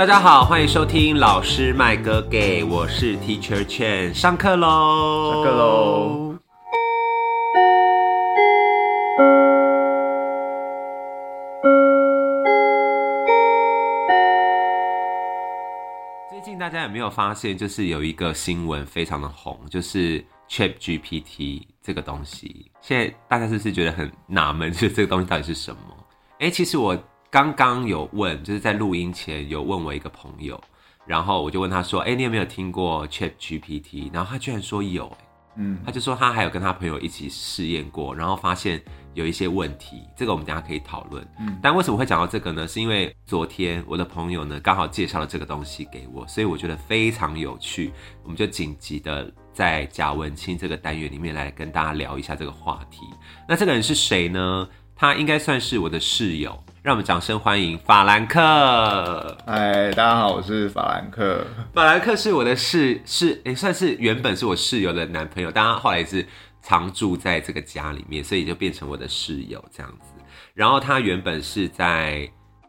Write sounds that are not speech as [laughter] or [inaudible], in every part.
大家好，欢迎收听老师麦哥给，我是 Teacher Chen，上课喽，上课喽。最近大家有没有发现，就是有一个新闻非常的红，就是 Chat GPT 这个东西，现在大家是不是觉得很纳闷，就 [laughs] 是这个东西到底是什么？哎、其实我刚刚有问，就是在录音前有问我一个朋友，然后我就问他说：“哎、你有没有听过 Chat GPT？” 然后他居然说有、诶嗯，他就说他还有跟他朋友一起试验过，然后发现有一些问题，这个我们等下可以讨论。嗯但为什么会讲到这个呢？是因为昨天我的朋友呢刚好介绍了这个东西给我，所以我觉得非常有趣，我们就紧急的在贾文清这个单元里面来跟大家聊一下这个话题。那这个人是谁呢？他应该算是我的室友，让我们掌声欢迎法兰克。嗨，大家好，我是法兰克。法兰克是我的室是也、算是原本是我室友的男朋友，但他后来是常住在这个家里面，所以就变成我的室友这样子。然后他原本是在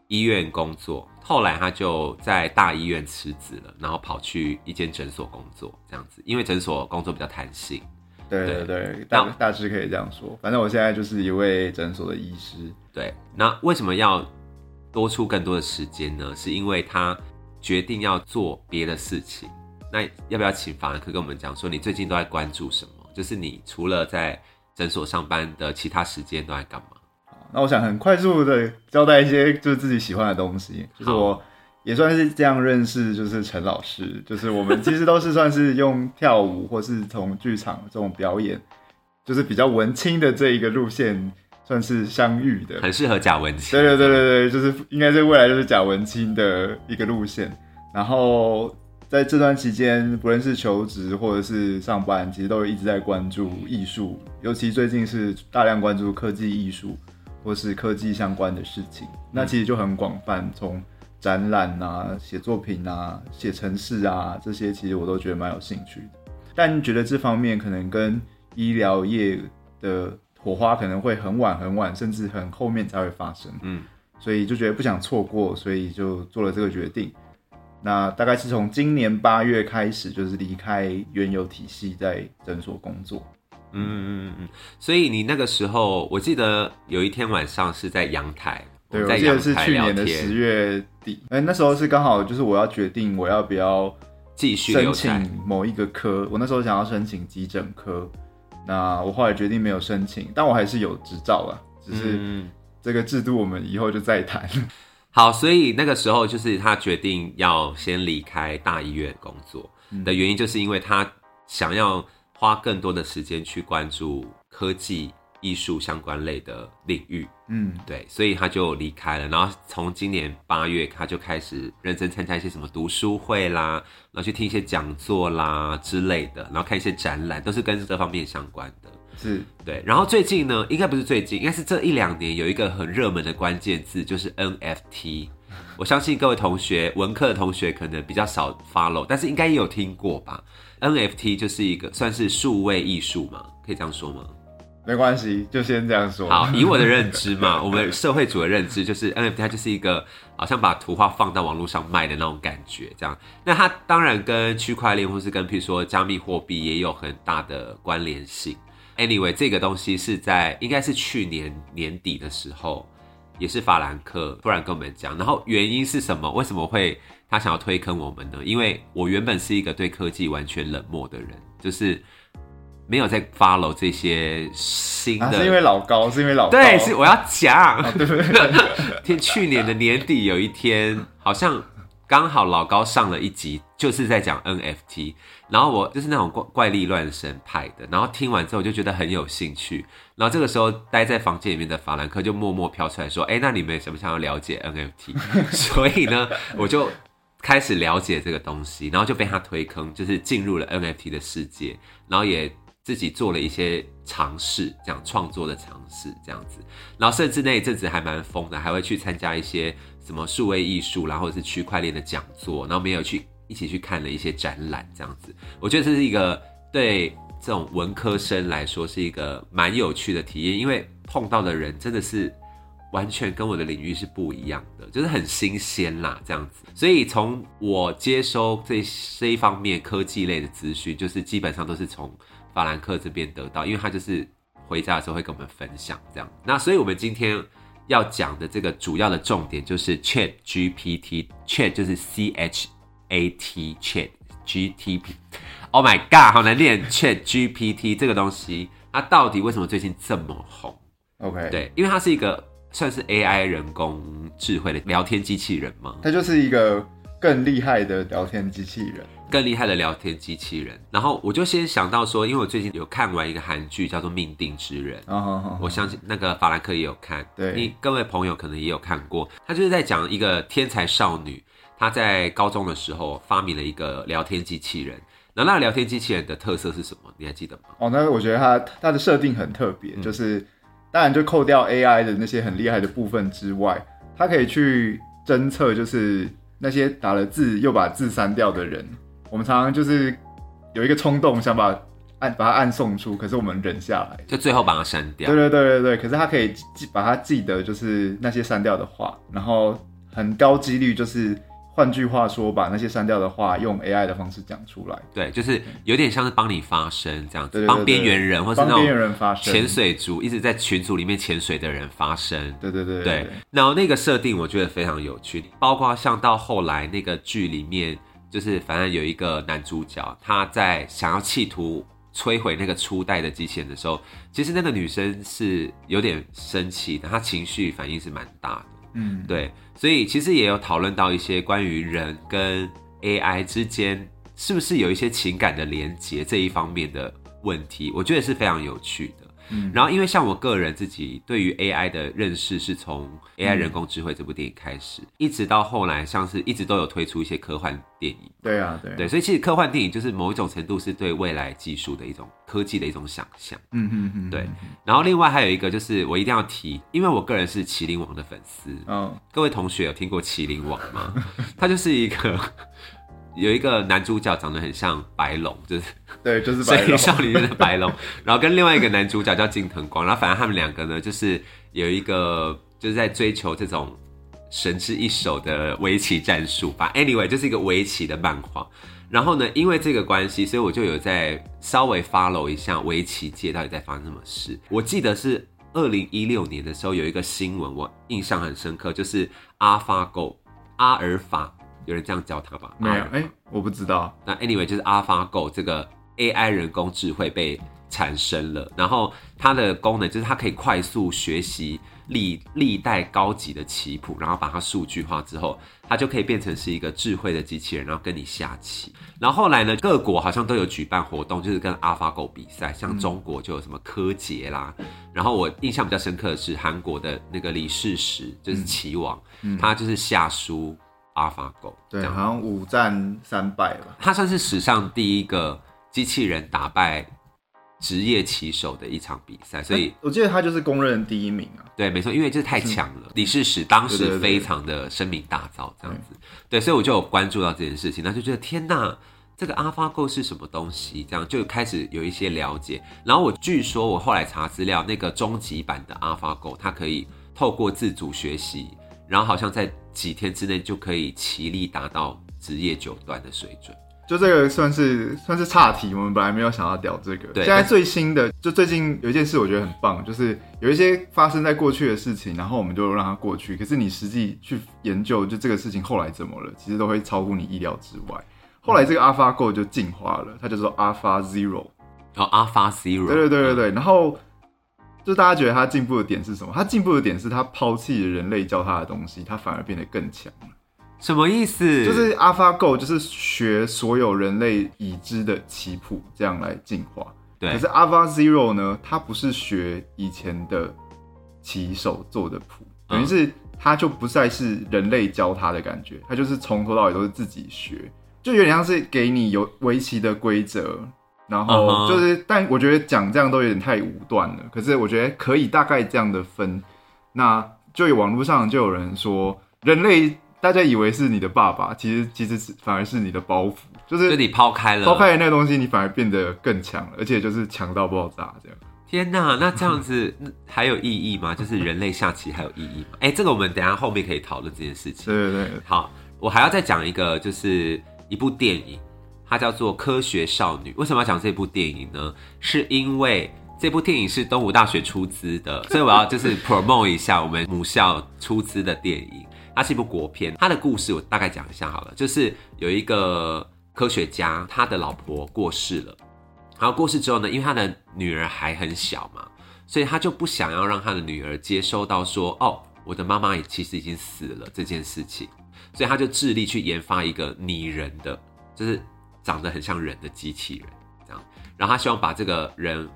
医院工作，后来他就在大医院辞职了，然后跑去一间诊所工作这样子，因为诊所工作比较弹性。对对对大大致可以这样说。反正我现在就是一位诊所的医师。对，那为什么要多出更多的时间呢？是因为他决定要做别的事情。那要不要请法兰克跟我们讲说，你最近都在关注什么？就是你除了在诊所上班的其他时间都在干嘛？那我想很快速的交代一些就是自己喜欢的东西，就是我也算是这样认识，就是陈老师，就是我们其实都是算是用跳舞或是从剧场这种表演，就是比较文青的这一个路线，算是相遇的。很适合贾文清。对对对对对，就是应该是未来就是贾文清的一个路线。然后在这段期间，不论是求职或者是上班，其实都一直在关注艺术，尤其最近是大量关注科技艺术或是科技相关的事情。那其实就很广泛，从展览啊、写作品啊、写程式啊这些，其实我都觉得蛮有兴趣的。但觉得这方面可能跟医疗业的火花可能会很晚很晚，甚至很后面才会发生。嗯，所以就觉得不想错过，所以就做了这个决定。那大概是从今年八月开始，就是离开原有体系，在诊所工作。嗯嗯嗯嗯。所以你那个时候，我记得有一天晚上是在阳台，对，我记得是去年的十，月底，哎、那时候是刚好就是我要决定我要不要继续申请。某一个科，我那时候想要申请急诊科，那我后来决定没有申请，但我还是有执照了，只是嗯这个制度我们以后就再谈。[laughs] 好，所以那个时候就是他决定要先离开大医院工作嗯的原因，就是因为他想要花更多的时间去关注科技、艺术相关类的领域。嗯，对，所以他就离开了。然后从今年八月，他就开始认真参加一些什么读书会啦，然后去听一些讲座啦之类的，然后看一些展览，都是跟这方面相关的。是对，然后最近呢，应该不是最近，应该是这一两年有一个很热门的关键字，就是 NFT。我相信各位同学，文科的同学可能比较少 follow，但是应该也有听过吧？NFT 就是一个算是数位艺术嘛，可以这样说吗？没关系，就先这样说。好，以我的认知嘛，[laughs] 我们社会主的认知就是 NFT 它就是一个好像把图画放到网络上卖的那种感觉，这样。那它当然跟区块链或是跟譬如说加密货币也有很大的关联性。Anyway，这个东西是在应该是去年年底的时候，也是法兰克突然跟我们讲，然后原因是什么？为什么会他想要推坑我们呢？因为我原本是一个对科技完全冷漠的人，就是没有在 follow 这些新的。啊，是因为老高，是因为老高，对，是我要讲。啊，对不对？[laughs] 天，去年的年底有一天，好像刚好老高上了一集，就是在讲 NFT，然后我就是那种怪怪力乱神派的，然后听完之后我就觉得很有兴趣，然后这个时候待在房间里面的法兰克就默默飘出来说：“哎，那你们想不想要了解 NFT？” [laughs] 所以呢，我就开始了解这个东西，然后就被他推坑，就是进入了 NFT 的世界，然后也自己做了一些尝试，这样创作的尝试这样子，然后甚至那一阵子还蛮疯的，还会去参加一些什么数位艺术然后是区块链的讲座，然后没有去一起去看了一些展览这样子。我觉得这是一个对这种文科生来说是一个蛮有趣的体验，因为碰到的人真的是完全跟我的领域是不一样的，就是很新鲜啦，这样子。所以从我接收这这一方面科技类的资讯，就是基本上都是从法兰克这边得到，因为他就是回家的时候会跟我们分享这样。那所以我们今天要讲的这个主要的重点就是 Chat GPT，Chat 就是 C H A T Chat G T P。Oh my god，好难念 Chat GPT 这个东西，它到底为什么最近这么红？OK，，对，因为它是一个算是 AI 人工智慧的聊天机器人吗？它就是一个更厉害的聊天机器人。更厉害的聊天机器人。然后我就先想到说，因为我最近有看完一个韩剧叫做《命定之人》。我相信那个法兰克也有看，对你各位朋友可能也有看过。他就是在讲一个天才少女，她在高中的时候发明了一个聊天机器人。那个聊天机器人的特色是什么？你还记得吗？哦，那我觉得它它的设定很特别，嗯就是当然就扣掉 AI 的那些很厉害的部分之外，它可以去侦测，就是那些打了字又把字删掉的人。我们常常就是有一个冲动想把按把它按送出，可是我们忍下来。就最后把它删掉对。对对对对，可是它可以记把它记得就是那些删掉的话，然后很高几率就是换句话说，把那些删掉的话用 AI 的方式讲出来，对，就是有点像是帮你发声这样子，帮边缘人或是那帮边缘种人发声。潜水族一直在群组里面潜水的人发声。对对对对，然后那个设定我觉得非常有趣，包括像到后来那个剧里面，就是反正有一个男主角，他在想要企图摧毁那个初代的机器人的时候，其实那个女生是有点生气的，她情绪反应是蛮大的。嗯，对，所以其实也有讨论到一些关于人跟 AI 之间是不是有一些情感的连接这一方面的问题，我觉得是非常有趣的。嗯。然后，因为像我个人自己对于 AI 的认识是从《AI 人工智慧》这部电影开始，一直到后来，像是一直都有推出一些科幻电影。对啊，对，对，所以其实科幻电影就是某一种程度是对未来技术的一种科技的一种想象。嗯嗯嗯，对，然后另外还有一个就是我一定要提，因为我个人是麒麟王的粉丝，嗯，各位同学有听过麒麟王吗？[laughs] 他就是一个有一个男主角长得很像白龙，就是对，就是 [laughs] 水白少女的白龙，[laughs] 然后跟另外一个男主角叫金藤光，然后反正他们两个呢，就是有一个就是在追求这种神之一手的围棋战术吧。Anyway，就是一个围棋的漫画。然后呢，因为这个关系，所以我就有在稍微 follow 一下围棋界到底在发生什么事。我记得是二零一六年的时候有一个新闻，我印象很深刻，就是 AlphaGo 阿尔法，有人这样教他吧？没有，哎，我不知道，那 anyway 就是 AlphaGo 这个 AI 人工智慧被产生了，然后它的功能就是它可以快速学习历历代高级的棋谱，然后把它数据化之后，它就可以变成是一个智慧的机器人，然后跟你下棋。然后后来呢，各国好像都有举办活动，就是跟 AlphaGo 比赛，像中国就有什么柯洁啦，然后我印象比较深刻的是韩国的那个李世石，就是棋王，他就是下输 AlphaGo，对，好像五战三败吧，它算是史上第一个机器人打败职业棋手的一场比赛，所以我记得他就是公认第一名啊，对，没错，因为这太强了，李世石当时非常的声名大噪，这样子，对，所以我就有关注到这件事情，那就觉得天呐，这个 AlphaGo 是什么东西？这样就开始有一些了解。然后我据说我后来查资料，那个终极版的 AlphaGo 它可以透过自主学习，然后好像在几天之内就可以齐力达到职业九段的水准。就这个算是算是岔题，我们本来没有想要屌这个。对现在最新的，就最近有一件事，我觉得很棒，就是有一些发生在过去的事情，然后我们就让它过去。可是你实际去研究，就这个事情后来怎么了，其实都会超乎你意料之外。后来这个 AlphaGo 就进化了，它叫做 Alpha Zero。然后 Alpha Zero，对对对对对，然后就大家觉得他进步的点是什么？他进步的点是他抛弃了人类教他的东西，他反而变得更强了。什么意思？就是 AlphaGo 就是学所有人类已知的棋谱，这样来进化。对可是 Alpha Zero 呢，它不是学以前的棋手做的谱，嗯等于是它就不再是人类教他的感觉，它就是从头到尾都是自己学，就有点像是给你有围棋的规则，然嗯后就是但我觉得讲这样都有点太武断了。可是我觉得可以大概这样的分，那就有网络上就有人说，人类大家以为是你的爸爸，其实其实是反而是你的包袱，就就是你抛开了，抛开了那个东西，你反而变得更强了，而且就是强到爆炸这样。天呐，那这样子 [laughs] 还有意义吗？就是人类下棋还有意义吗？哎、这个我们等一下后面可以讨论这件事情。对对对，好，我还要再讲一个，就是一部电影，它叫做《科学少女》。为什么要讲这部电影呢？是因为这部电影是东吴大学出资的，所以我要就是 [laughs] promote 一下我们母校出资的电影。它是一部国片，它的故事我大概讲一下好了，就是有一个科学家，他的老婆过世了，然后过世之后呢，因为他的女儿还很小嘛，所以他就不想要让他的女儿接收到说，哦，我的妈妈也其实已经死了这件事情。所以他就致力去研发一个拟人的，就是长得很像人的机器人，这样。然后他希望把这个人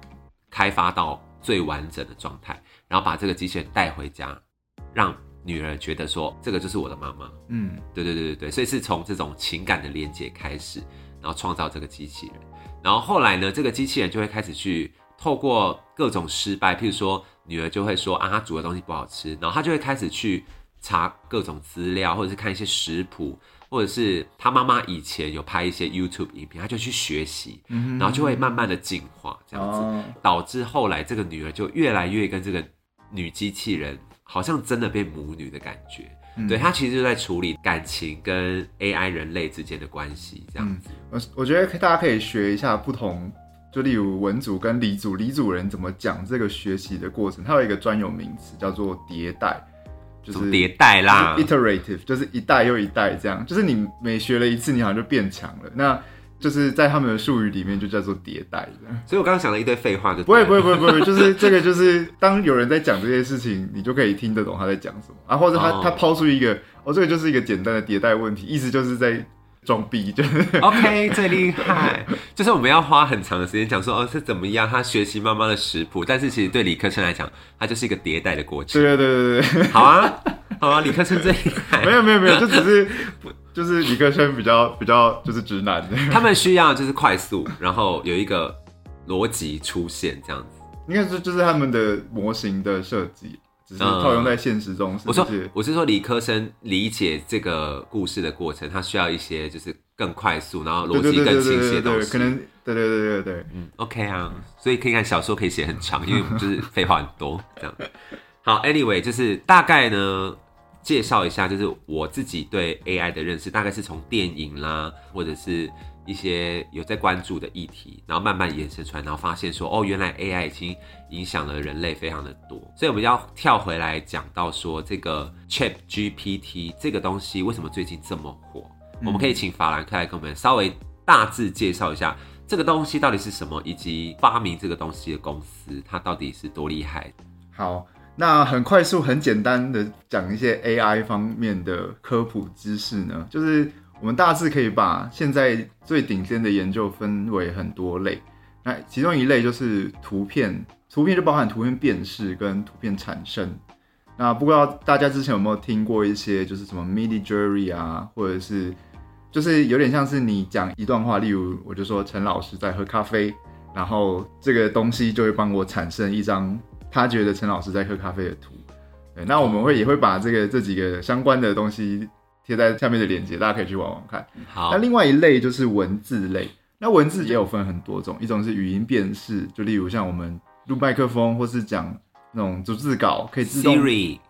开发到最完整的状态，然后把这个机器人带回家，让女儿觉得说这个就是我的妈妈。嗯，对对对对对，所以是从这种情感的连接开始，然后创造这个机器人。然后后来呢，这个机器人就会开始去透过各种失败，譬如说女儿就会说啊，她煮的东西不好吃，然后她就会开始去查各种资料，或者是看一些食谱，或者是他妈妈以前有拍一些 YouTube 影片，他就去学习，然后就会慢慢的进化这样子，哦，导致后来这个女儿就越来越跟这个女机器人好像真的变母女的感觉。嗯。对，她其实就在处理感情跟 AI 人类之间的关系，这样子。我我觉得大家可以学一下不同，就例如文组跟理组，理组人怎么讲这个学习的过程，它有一个专有名词叫做迭代，就是迭代啦。就是 iterative，就是一代又一代这样，就是你每学了一次，你好像就变强了。那就是在他们的术语里面就叫做迭代的。所以我刚刚讲了一堆废话就不会不会不会不会，就是这个就是当有人在讲这些事情，你就可以听得懂他在讲什么。啊，或者他、哦。他抛出一个哦，这个就是一个简单的迭代问题，意思就是在装逼，就是 OK，最厉害，就是我们要花很长的时间讲说哦是怎么样，他学习妈妈的食谱，但是其实对理科生来讲，它就是一个迭代的过程。对对对对对，好啊，好啊，理科生最厉害没。有没有没有，就只是就是理科生比较比较就是直男，他们需要就是快速，然后有一个逻辑出现这样子。应该是就是他们的模型的设计，只是套用在现实中是我说我是说理科生理解这个故事的过程，他需要一些就是更快速，然后逻辑更清晰的东西。可能对对对对对，嗯，OK 啊，所以可以看小说可以写很长，因为我们就是废话很多这样。[laughs] 好，Anyway，就是大概呢介绍一下，就是我自己对 AI 的认识，大概是从电影啦，或者是一些有在关注的议题，然后慢慢延伸出来，然后发现说，哦，原来 AI 已经影响了人类非常的多，所以我们要跳回来讲到说，这个 Chat GPT 这个东西为什么最近这么火？我们可以请法兰克来跟我们稍微大致介绍一下这个东西到底是什么，以及发明这个东西的公司它到底是多厉害。好。那很快速、很简单的讲一些 AI 方面的科普知识呢，就是我们大致可以把现在最顶尖的研究分为很多类。那其中一类就是图片，图片就包含图片辨识跟图片产生。那不知道大家之前有没有听过一些，就是什么 MIDI Jury 啊，或者是就是有点像是你讲一段话，例如我就说陈老师在喝咖啡，然后这个东西就会帮我产生一张他觉得陈老师在喝咖啡的图。对，那我们会也会把这个这几个相关的东西贴在下面的链接，大家可以去玩玩看。好那，另外一类就是文字类，那文字也有分很多种，一种是语音辨识，就例如像我们录麦克风或是讲那种逐字稿，可以自动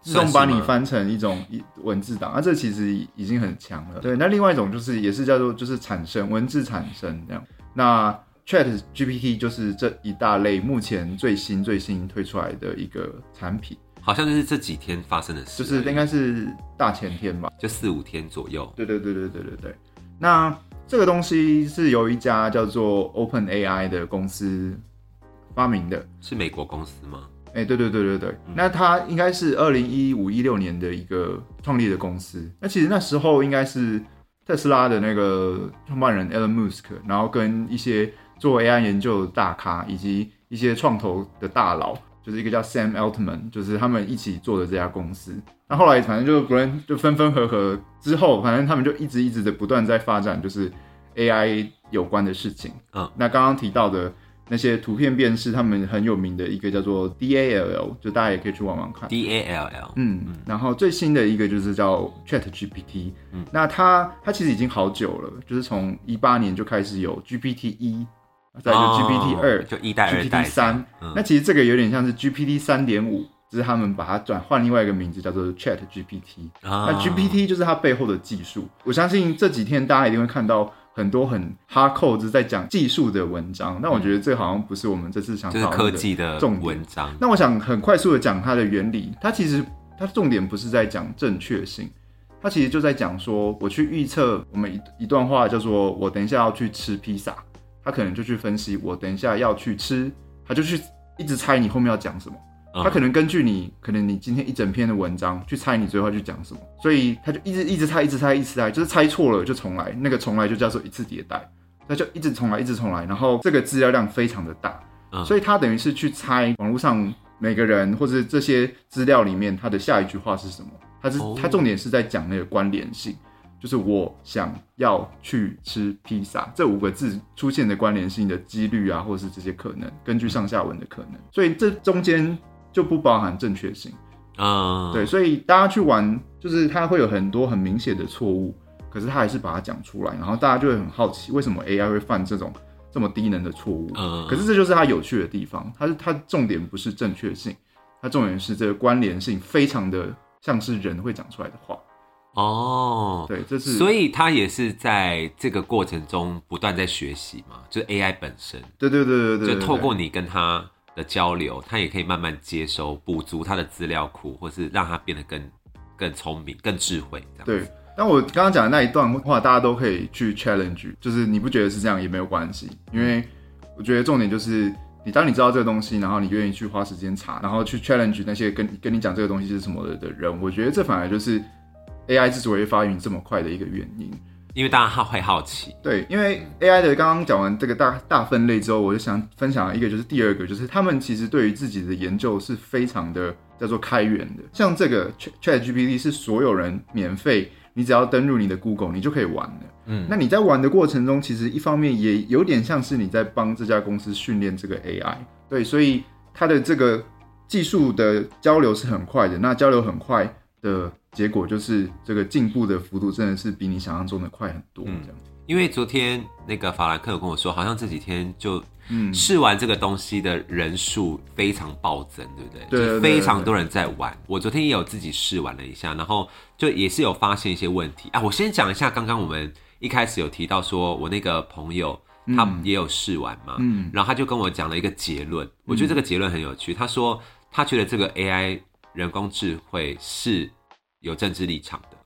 自动把你翻成一种一文字档，啊，这其实已经很强了。对，那另外一种就是也是叫做就是产生文字产生这样。那 Chat GPT 就是这一大类目前最新最新推出来的一个产品，好像就是这几天发生的事，就是应该是大前天吧。就四五天左右。对对对对对对对。那这个东西是由一家叫做 Open AI 的公司发明的。是美国公司吗？哎、对对对对对，那它应该是二零一五一六年的一个创立的公司。那其实那时候应该是特斯拉的那个创办人 Elon Musk，然后跟一些做 AI 研究的大咖，以及一些创投的大佬，就是一个叫 Sam Altman，就是他们一起做的这家公司。那后来反正就不论就分分合合之后，反正他们就一直一直的不断在发展，就是 AI 有关的事情。嗯，那刚刚提到的那些图片辨识，他们很有名的一个叫做 DALL，就大家也可以去玩玩看。D A L L，嗯，然后最新的一个就是叫 Chat GPT，嗯那它它其实已经好久了，就是从一八年就开始有 GPT 一，再就 GPT 二、就一代、二代、GPT 三。嗯那其实这个有点像是 GPT 三点五，只是他们把它转换另外一个名字叫做 Chat GPT。啊那 GPT 就是它背后的技术。我相信这几天大家一定会看到很多很哈扣子在讲技术的文章，但我觉得这好像不是我们这次想就是讨论的科技的重点文章，那我想很快速的讲它的原理，它其实它重点不是在讲正确性，它其实就在讲说，我去预测我们一一段话叫做我等一下要去吃披萨，他可能就去分析我等一下要去吃，他就去一直猜你后面要讲什么。嗯他可能根据你，可能你今天一整篇的文章去猜你最后要去讲什么，所以他就一直一直猜，一直猜，一直猜，就是猜错了就重来，那个重来就叫做一次迭代，那就一直重来，一直重来，然后这个资料量非常的大，嗯所以他等于是去猜网络上每个人或者这些资料里面他的下一句话是什么，他是哦他重点是在讲那个关联性。就是我想要去吃披萨这五个字出现的关联性的几率啊，或者是这些可能，根据上下文的可能，所以这中间就不包含正确性。啊，对，所以大家去玩，就是它会有很多很明显的错误，可是他还是把它讲出来，然后大家就会很好奇，为什么 AI 会犯这种这么低能的错误？嗯，可是这就是它有趣的地方，它是它重点不是正确性，它重点是这个关联性非常的像是人会讲出来的话。哦，对，这是所以他也是在这个过程中不断在学习嘛，就是 AI 本身，对对对对对，就透过你跟他的交流，他也可以慢慢接收、补足他的资料库，或是让他变得更更聪明、更智慧，这样。对。那我刚刚讲的那一段话，大家都可以去 challenge，就是你不觉得是这样也没有关系，因为我觉得重点就是你当你知道这个东西，然后你愿意去花时间查，然后去 challenge 那些跟跟你讲这个东西是什么的的人，我觉得这反而就是 AI 之所以发育这么快的一个原因。因为大家好会好奇，对，因为 AI 的刚刚讲完这个大大分类之后，我就想分享一个，就是第二个，就是他们其实对于自己的研究是非常的叫做开源的。像这个 Chat GPT 是所有人免费，你只要登入你的 Google，你就可以玩的。嗯，那你在玩的过程中，其实一方面也有点像是你在帮这家公司训练这个 AI。对，所以它的这个技术的交流是很快的。那交流很快的结果就是这个进步的幅度真的是比你想象中的快很多。嗯这样，因为昨天那个法兰克有跟我说，好像这几天就嗯，试完这个东西的人数非常暴增，对不对？对非常多人在玩。我昨天也有自己试玩了一下，然后就也是有发现一些问题啊。我先讲一下，刚刚我们一开始有提到说，我那个朋友他也有试玩嘛，嗯然后他就跟我讲了一个结论，我觉得这个结论很有趣。他说他觉得这个 AI 人工智慧是有政治立场的，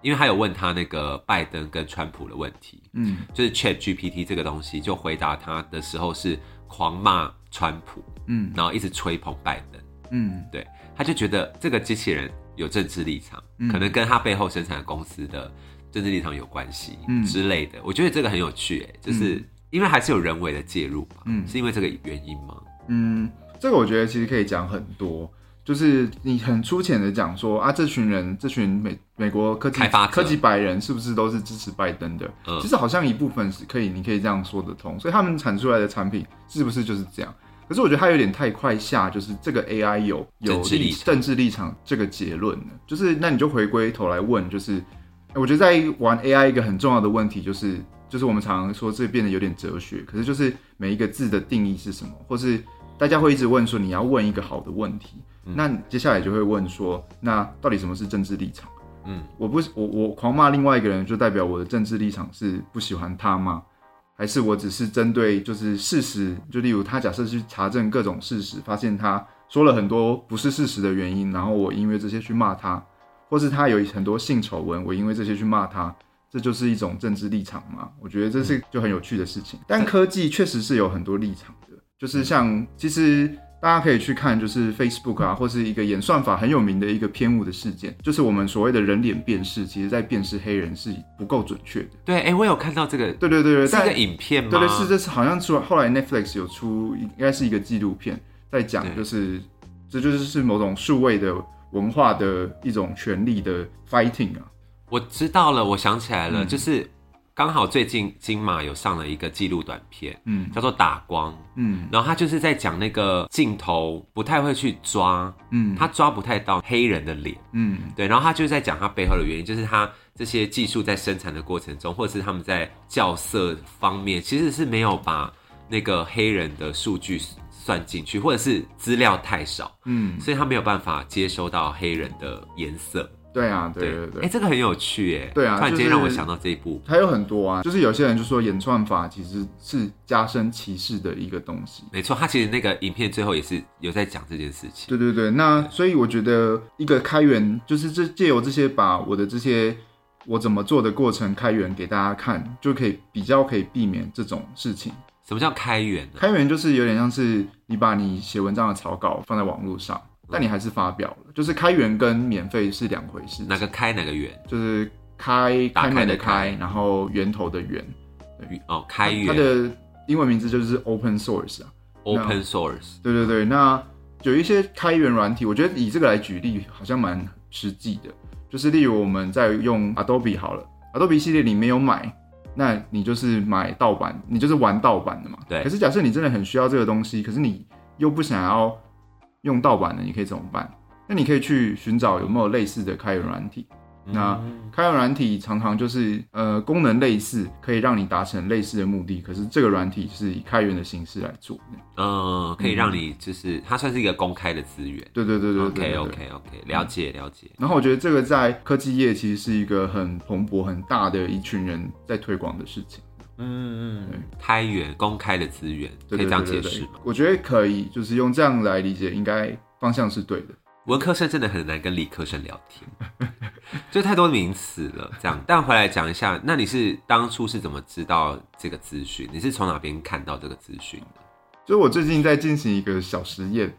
因为他有问他那个拜登跟川普的问题，嗯就是 Chat GPT 这个东西，就回答他的时候是狂骂川普，嗯然后一直吹捧拜登，嗯对，他就觉得这个机器人有政治立场，嗯可能跟他背后生产的公司的政治立场有关系，嗯之类的。我觉得这个很有趣，哎，就是因为还是有人为的介入嘛，嗯是因为这个原因吗？嗯，这个我觉得其实可以讲很多。就是你很粗浅的讲说啊，这群人，这群美美国科技开发科技白人是不是都是支持拜登的？嗯其实好像一部分是可以，你可以这样说得通。所以他们产出来的产品是不是就是这样？可是我觉得他有点太快下，就是这个 AI 有有政治立场政治立场这个结论了。就是那你就回归头来问，就是我觉得在玩 AI 一个很重要的问题就是，就是我们常常说这变得有点哲学，可是就是每一个字的定义是什么，或是大家会一直问说你要问一个好的问题，那接下来就会问说，那到底什么是政治立场？嗯，我不是我我狂骂另外一个人，就代表我的政治立场是不喜欢他吗？还是我只是针对就是事实，就例如他假设去查证各种事实，发现他说了很多不是事实的原因，然后我因为这些去骂他，或是他有很多性丑闻，我因为这些去骂他，这就是一种政治立场吗？我觉得这是就很有趣的事情。但科技确实是有很多立场的，就是像其实。大家可以去看，就是 Facebook 啊，或是一个演算法很有名的一个偏误的事件，就是我们所谓的人脸辨识，其实在辨识黑人是不够准确的。对，哎、我有看到这个，对对对对，但是个影片吗？对对是，这是好像出后来 Netflix 有出，应该是一个纪录片，在讲就是这就是是某种数位的文化的一种权利的 fighting 啊。我知道了，我想起来了，嗯就是刚好最近金马有上了一个纪录短片，嗯。叫做《打光》，嗯。然后他就是在讲那个镜头不太会去抓，嗯。他抓不太到黑人的脸，嗯。对，然后他就是在讲他背后的原因，就是他这些技术在生产的过程中，或者是他们在校色方面，其实是没有把那个黑人的数据算进去，或者是资料太少，嗯，所以他没有办法接收到黑人的颜色。对啊，对对对哎、对。这个很有趣耶。对啊突然间让我想到这一部。还有很多啊，就是有些人就说演算法其实是加深歧视的一个东西。没错，他其实那个影片最后也是有在讲这件事情。对对对，那所以我觉得一个开源就是这借由这些把我的这些我怎么做的过程开源给大家看，就可以比较可以避免这种事情。什么叫开源呢？开源就是有点像是你把你写文章的草稿放在网络上，但你还是发表了，就是开源跟免费是两回事。哪个开哪个源？就是开打开开门的的开开，然后源头的源，哦，开源它源的英文名字就是 open source 啊。，open source。对对对，那有一些开源软体，我觉得以这个来举例好像蛮实际的。就是例如我们在用 Adobe 好了，Adobe 系列你没有买，那你就是买盗版，你就是玩盗版的嘛。对可是假设你真的很需要这个东西，可是你又不想要用盗版的，你可以怎么办？那你可以去寻找有没有类似的开源软体。那嗯开源软体常常就是呃功能类似，可以让你达成类似的目的，可是这个软体是以开源的形式来做的。嗯，可以让你就是它算是一个公开的资源。对对对对对 OK OK OK，了解了解。然后我觉得这个在科技业其实是一个很蓬勃、很大的一群人在推广的事情。嗯嗯，开源公开的资源，可以这样解释吗？我觉得可以，就是用这样来理解，应该方向是对的。文科生真的很难跟理科生聊天，[laughs] 就太多名词了。这样，但回来讲一下，那你是当初是怎么知道这个资讯？你是从哪边看到这个资讯的？就是我最近在进行一个小实验。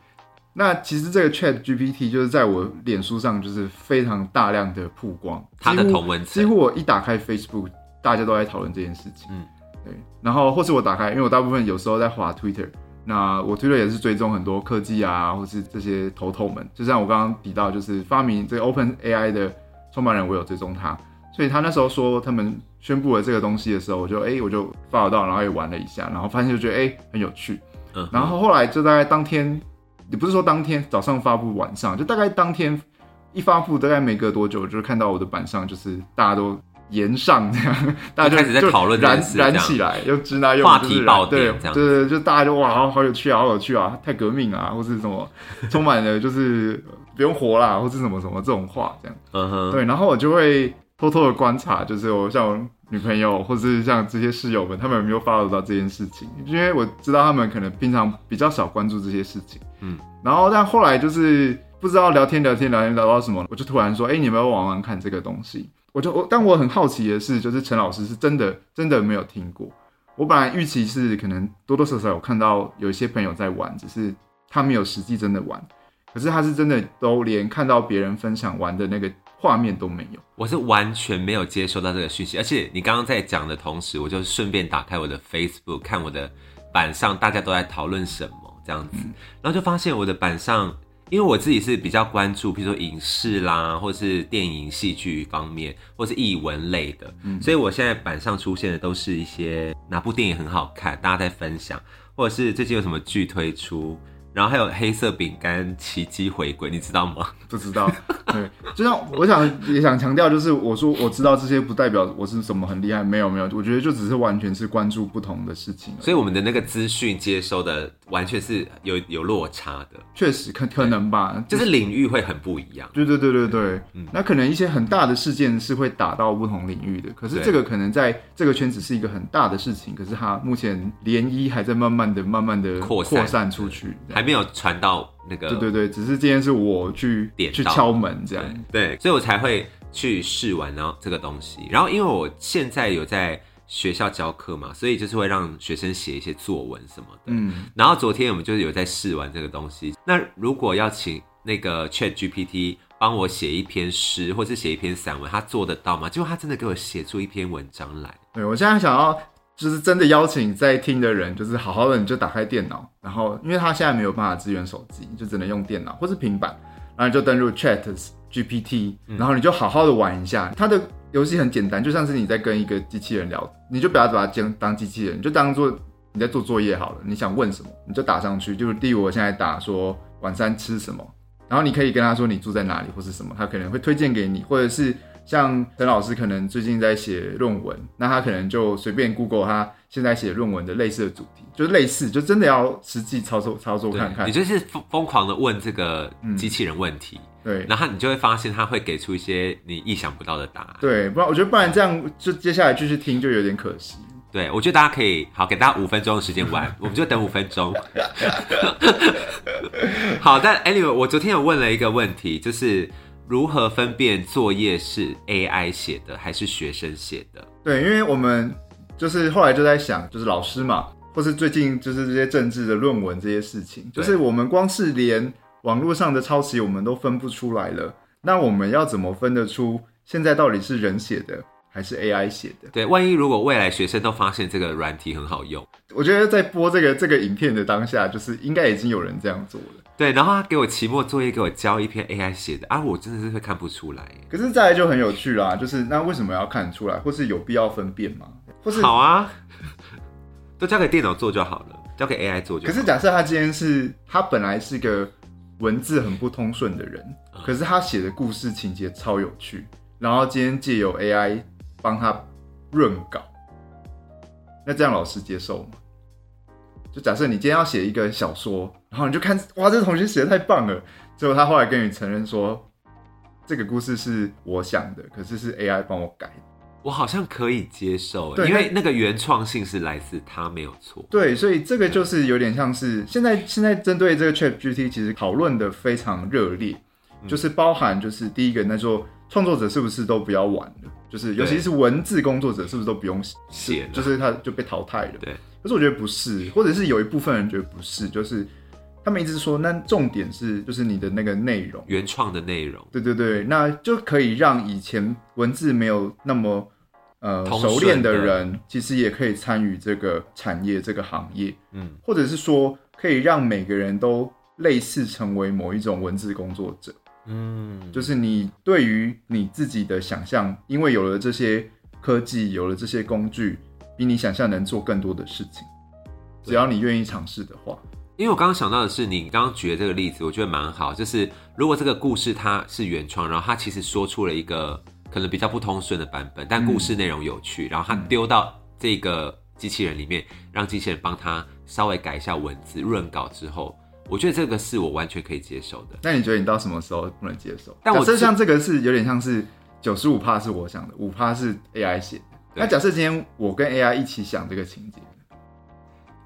那其实这个 Chat GPT 就是在我脸书上就是非常大量的曝光，它的同文字几乎我一打开 Facebook，大家都在讨论这件事情。嗯嗯，对。然后或是我打开，因为我大部分有时候在滑 Twitter，那我 Twitter 也是追踪很多科技啊，或是这些头头们。就像我刚刚提到，就是发明这个 Open AI 的创办人，我有追踪他，所以他那时候说他们宣布了这个东西的时候，我就哎、我就 follow 到，然后也玩了一下，然后发现就觉得哎、很有趣。嗯，然后后来就大概当天，也不是说当天早上发布，晚上就大概当天一发布，大概没隔多久，就是看到我的板上就是大家都延上这样，[laughs] 大家就开始在就讨论燃燃起来，又直男又话题爆对点这样对对，就大家就哇，好好有趣啊，好有趣啊，太革命啊，[laughs] 或是什么充满了就是不用活啦，或是什么什么这种话这样。嗯哼，对，然后我就会偷偷的观察，就是我像我女朋友，或是像这些室友们，他们有没有 follow 到这件事情？因为我知道他们可能平常比较少关注这些事情，嗯，然后但后来就是不知道聊天聊天聊天聊到什么，我就突然说，哎、你们要玩玩看这个东西。我就我，但我很好奇的是，就是陈老师是真的真的没有听过。我本来预期是可能多多少少有看到有一些朋友在玩，只是他没有实际真的玩。可是他是真的都连看到别人分享玩的那个画面都没有。我是完全没有接收到这个讯息，而且你刚刚在讲的同时，我就顺便打开我的 Facebook 看我的板上大家都在讨论什么这样子，然后就发现我的板上，因为我自己是比较关注，比如说影视啦，或是电影、戏剧方面，或是译文类的，所以我现在板上出现的都是一些哪部电影很好看，大家在分享，或者是最近有什么剧推出。然后还有黑色饼干奇迹回归，你知道吗？[laughs] 不知道，对，就像我想也想强调，就是我说我知道这些不代表我是什么很厉害，没有没有，我觉得就只是完全是关注不同的事情，所以我们的那个资讯接收的完全是有有落差的，确实可可能吧，就是领域会很不一样。对对对对对，嗯。那可能一些很大的事件是会打到不同领域的，可是这个可能在这个圈子是一个很大的事情，可是它目前涟漪还在慢慢的、慢慢的扩散散出去，还没有传到那个对对对，只是今天是我去点去敲门这样，对，所以我才会去试玩然后这个东西。然后因为我现在有在学校教课嘛，所以就是会让学生写一些作文什么的。嗯，然后昨天我们就是有在试玩这个东西。那如果要请那个 Chat GPT 帮我写一篇诗，或是写一篇散文，他做得到吗？结果他真的给我写出一篇文章来。对我现在想要就是真的邀请在听的人，就是好好的你就打开电脑，然后因为他现在没有办法支援手机，就只能用电脑或是平板，然后你就登入 Chat GPT，然后你就好好的玩一下。它的游戏很简单，就像是你在跟一个机器人聊，你就不要把它当当机器人，你就当做你在做作业好了。你想问什么，你就打上去。就是例如我现在打说晚餐吃什么，然后你可以跟他说你住在哪里或是什么，他可能会推荐给你，或者是像陈老师可能最近在写论文，那他可能就随便 Google 他现在写论文的类似的主题，就是类似，就真的要实际操作操作看看你。就是疯疯狂的问这个嗯机器人问题，对然后你就会发现他会给出一些你意想不到的答案。对，不然我觉得不然这样就接下来继续听就有点可惜。对，我觉得大家可以好给大家五分钟的时间玩，[laughs] 我们就等五分钟。[laughs] 好，但 anyway，我昨天有问了一个问题，就是如何分辨作业是 AI 写的还是学生写的？对，因为我们就是后来就在想，就是老师嘛，或是最近就是这些政治的论文这些事情，就是我们光是连网络上的抄袭我们都分不出来了，那我们要怎么分得出现在到底是人写的还是 AI 写的？对，万一如果未来学生都发现这个软体很好用，我觉得在播这个这个影片的当下，就是应该已经有人这样做了。对，然后他给我期末作业，给我交一篇 AI 写的啊，我真的是会看不出来。可是再来就很有趣啦，就是那为什么要看出来，或是有必要分辨吗？或是好啊，[laughs] 都交给电脑做就好了，交给 AI 做就好。可是假设他今天是他本来是个文字很不通顺的人，嗯可是他写的故事情节超有趣，然后今天借由 AI 帮他润稿，那这样老师接受吗？就假设你今天要写一个小说，然后你就看哇，这个同学写的太棒了，结果他后来跟你承认说，这个故事是我想的，可是是 AI 帮我改的。我好像可以接受，对因为那个原创性是来自他，没有错。对，所以这个就是有点像是现在现在针对这个 Chat GPT 其实讨论的非常热烈，嗯就是包含就是第一个那说创作者是不是都不要玩了，就是尤其是文字工作者是不是都不用写就是他就被淘汰了。对，可是我觉得不是，或者是有一部分人觉得不是，就是他们一直说那重点是就是你的那个内容。原创的内容，对对对，那就可以让以前文字没有那么呃熟练的的人，其实也可以参与这个产业这个行业，嗯，或者是说可以让每个人都类似成为某一种文字工作者，嗯，就是你对于你自己的想象，因为有了这些科技，有了这些工具，比你想象能做更多的事情，只要你愿意尝试的话。因为我刚刚想到的是，你刚刚举的这个例子，我觉得蛮好。就是如果这个故事它是原创，然后它其实说出了一个可能比较不通顺的版本，但故事内容有趣，然后它丢到这个机器人里面，让机器人帮他稍微改一下文字、润稿之后，我觉得这个是我完全可以接受的。那你觉得你到什么时候不能接受？但我假设像这个是有点像是九十五趴是我想的，五趴是 AI 写的。对。那假设今天我跟 AI 一起想这个情节，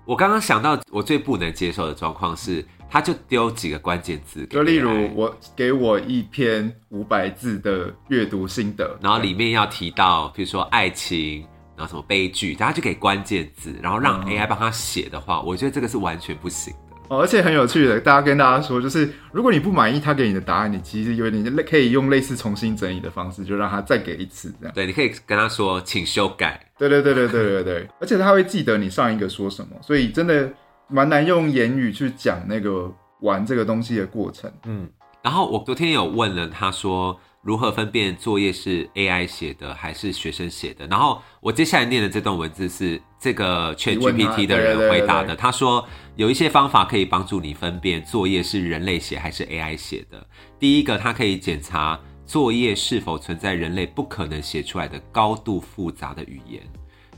我刚刚想到，我最不能接受的状况是，他就丢几个关键字就例如我给我一篇五百字的阅读心得，然后里面要提到，比如说爱情，然后什么悲剧，然后就给关键字，然后让嗯 AI 帮他写的话，我觉得这个是完全不行。的。哦，而且很有趣的，大家跟大家说，就是如果你不满意他给你的答案，你其实有点类可以用类似重新整理的方式，就让他再给一次这样。对，你可以跟他说，请修改。对对对对对对对，而且他会记得你上一个说什么，所以真的蛮难用言语去讲那个玩这个东西的过程。嗯，然后我昨天有问了他说，如何分辨作业是 AI 写的还是学生写的？然后我接下来念的这段文字是这个 Chat 你问他 GPT 的人回答的。对他说有一些方法可以帮助你分辨作业是人类写还是 AI 写的。第一个，它可以检查作业是否存在人类不可能写出来的高度复杂的语言。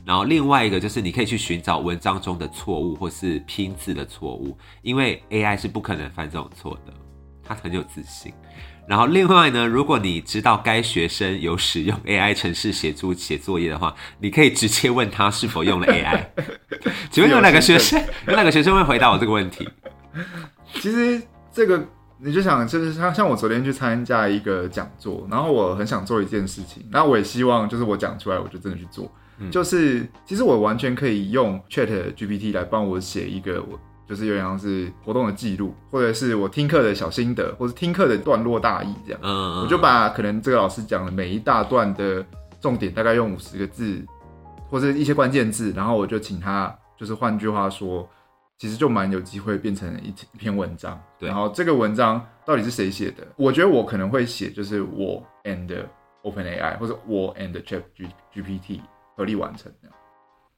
然后另外一个就是你可以去寻找文章中的错误或是拼字的错误，因为 AI 是不可能犯这种错的，它很有自信。然后另外呢，如果你知道该学生有使用 AI 程式协助写作业的话，你可以直接问他是否用了 AI。[laughs] 请问有哪个学生有哪个学生会回答我这个问题？其实这个你就想，就是像像我昨天去参加一个讲座，然后我很想做一件事情，然后我也希望就是我讲出来，我就真的去做。嗯就是其实我完全可以用 Chat GPT 来帮我写一个我。就是有点像是活动的记录，或者是我听课的小心得，或是听课的段落大意这样。嗯，我就把可能这个老师讲的每一大段的重点，大概用五十个字或者一些关键字，然后我就请他，就是换句话说，其实就蛮有机会变成一一篇文章。对然后这个文章到底是谁写的？我觉得我可能会写，就是我 and OpenAI 或者我 and Chat G GPT 合力完成这样。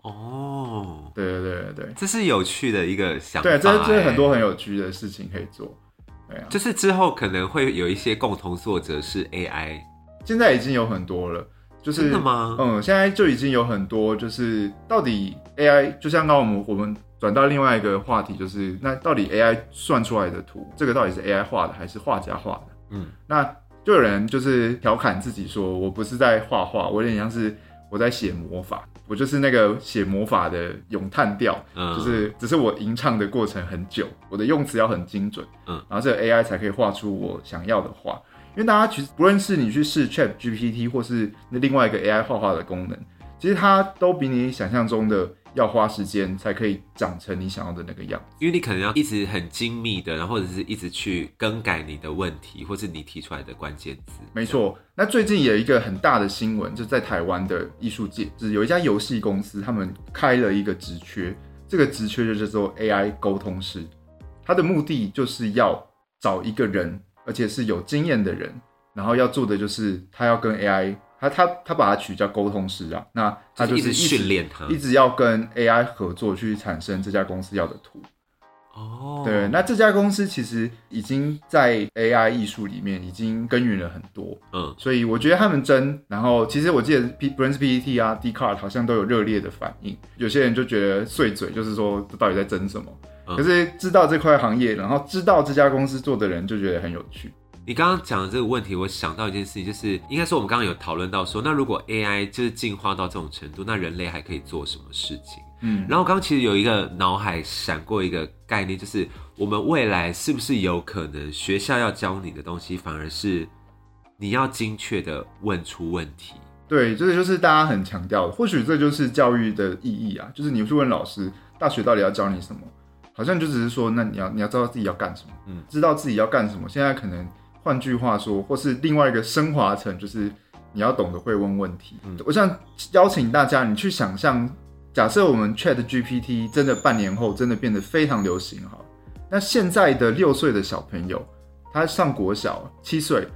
哦，对对对对对。这是有趣的一个想法、对，这这是很多很有趣的事情可以做。对啊，就是之后可能会有一些共同作者是 AI 现在已经有很多了，就是真的吗？嗯，现在就已经有很多，就是到底 AI，就像刚刚我们我们转到另外一个话题，就是那到底 AI 算出来的图，这个到底是 AI 画的还是画家画的？嗯，那就有人就是调侃自己说，我不是在画画，我有点像是我在写魔法，我就是那个写魔法的咏叹调，嗯，就是只是我吟唱的过程很久，我的用词要很精准，嗯然后这个 AI 才可以画出我想要的画。因为大家其实不论是你去试 Chat GPT 或是那另外一个 AI 画画的功能，其实它都比你想象中的要花时间才可以长成你想要的那个样子。因为你可能要一直很精密的，然后或者是一直去更改你的问题，或是你提出来的关键字。没错，那最近有一个很大的新闻，就在台湾的艺术界，就是有一家游戏公司，他们开了一个职缺，这个职缺就叫做 AI 沟通师，它的目的就是要找一个人，而且是有经验的人，然后要做的就是他要跟 AI，他他他把它取叫沟通师啊，那他就就是是一直训练他。一直要跟 AI 合作去产生这家公司要的图。哦，对，那这家公司其实已经在 AI 艺术里面已经耕耘了很多，嗯，所以我觉得他们争，然后其实我记得 P 不论是 PPT 啊 d c a r d 好像都有热烈的反应，有些人就觉得碎嘴，就是说这到底在争什么？嗯可是知道这块行业，然后知道这家公司做的人就觉得很有趣。你刚刚讲的这个问题，我想到一件事情，就是应该说我们刚刚有讨论到说，那如果 AI 就是进化到这种程度，那人类还可以做什么事情？嗯，然后刚刚其实有一个脑海闪过一个概念，就是我们未来是不是有可能学校要教你的东西，反而是你要精确的问出问题？对，这个就是大家很强调的，或许这就是教育的意义啊，就是你去问老师，大学到底要教你什么？好像就只是说，那你要你要知道自己要干什么，嗯，知道自己要干什么。现在可能换句话说，或是另外一个升华层，就是你要懂得会问问题。嗯我想邀请大家，你去想象，假设我们 Chat GPT 真的半年后真的变得非常流行，好了，那现在的六岁的小朋友，他上国小七岁，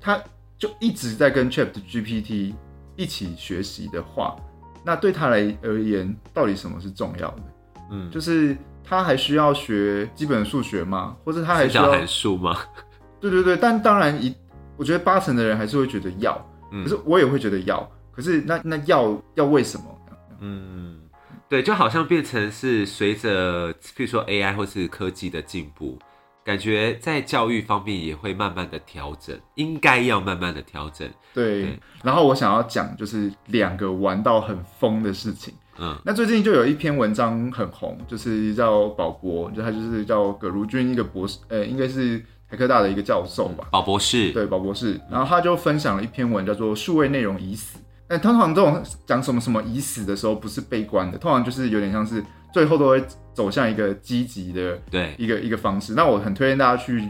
他就一直在跟 Chat GPT 一起学习的话，那对他来而言，到底什么是重要的？嗯，就是他还需要学基本数学吗？或者他还需要函数吗？对对对，但当然一，我觉得八成的人还是会觉得要，嗯可是我也会觉得要，可是那那要要为什么？嗯，对，就好像变成是随着，譬如说 AI 或是科技的进步，感觉在教育方面也会慢慢的调整，应该要慢慢的调整。对，对然后我想要讲就是两个玩到很疯的事情。嗯那最近就有一篇文章很红，就是叫宝博，就他就是叫葛如君一个博士，呃，应该是台科大的一个教授吧，宝博士，对，宝博士。然后他就分享了一篇文，叫做《数位内容已死》。但通常这种讲什么什么已死的时候，不是悲观的，通常就是有点像是最后都会走向一个积极的对，一个一个方式。那我很推荐大家去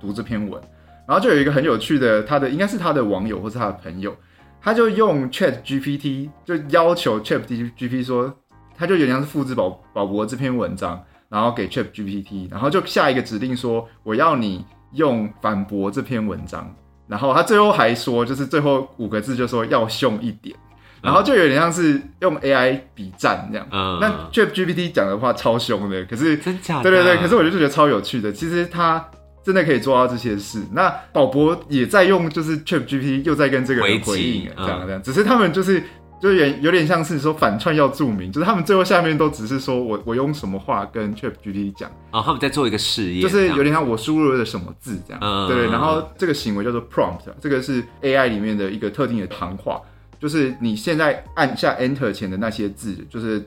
读这篇文。然后就有一个很有趣的，他的应该是他的网友或是他的朋友，他就用 Chat GPT 就要求 Chat GPT 说，他就有点像是复制宝宝博这篇文章，然后给 Chat GPT，然后就下一个指令说，我要你用反驳这篇文章。然后他最后还说，就是最后五个字就说要凶一点，然后就有点像是用 AI 比战这样。嗯，那 Chat GPT 讲的话超凶的，可是真假的？对对对，可是我就觉得超有趣的。其实他真的可以做到这些事。那宝博也在用，就是 Chat GPT 又在跟这个人回应，嗯这样这样。只是他们就是就有点有点像是说反串要注明，就是他们最后下面都只是说我我用什么话跟 Chat GPT 讲，哦，他们在做一个试验，就是有点点像我输入了什么字这样。嗯对对。然后这个行为叫做 prompt，这个是 AI 里面的一个特定的行话，就是你现在按下 Enter 前的那些字，就是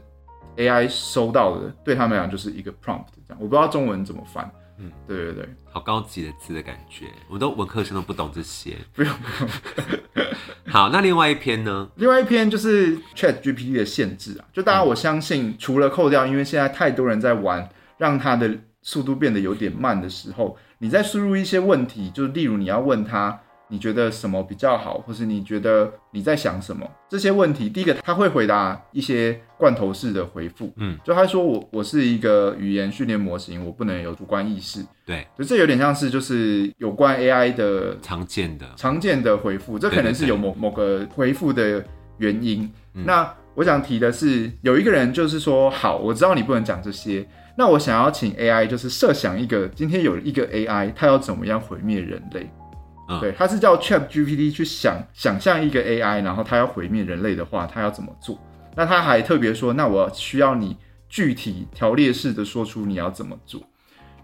AI 收到的，对他们来讲就是一个 prompt 这样。我不知道中文怎么翻。嗯，对对对，好高级的字的感觉，我们都文科生都不懂这些。不用不用。好，那另外一篇呢？另外一篇就是 Chat GPT 的限制啊，就大家我相信，除了扣掉，因为现在太多人在玩，让它的速度变得有点慢的时候，你在输入一些问题，就是例如你要问他，你觉得什么比较好，或是你觉得你在想什么？这些问题，第一个他会回答一些罐头式的回复，嗯，就他说我我是一个语言训练模型，我不能有主观意识，对，就这有点像是就是有关 AI 的常见的，常见的回复，这可能是有某某个回复的原因。嗯。那我想提的是，有一个人就是说，好，我知道你不能讲这些，那我想要请 AI，就是设想一个今天有一个 AI，它要怎么样毁灭人类？嗯对，它是叫 Chat GPT 去想想象一个 AI，然后它要毁灭人类的话，它要怎么做？那他还特别说，那我需要你具体条列式的说出你要怎么做。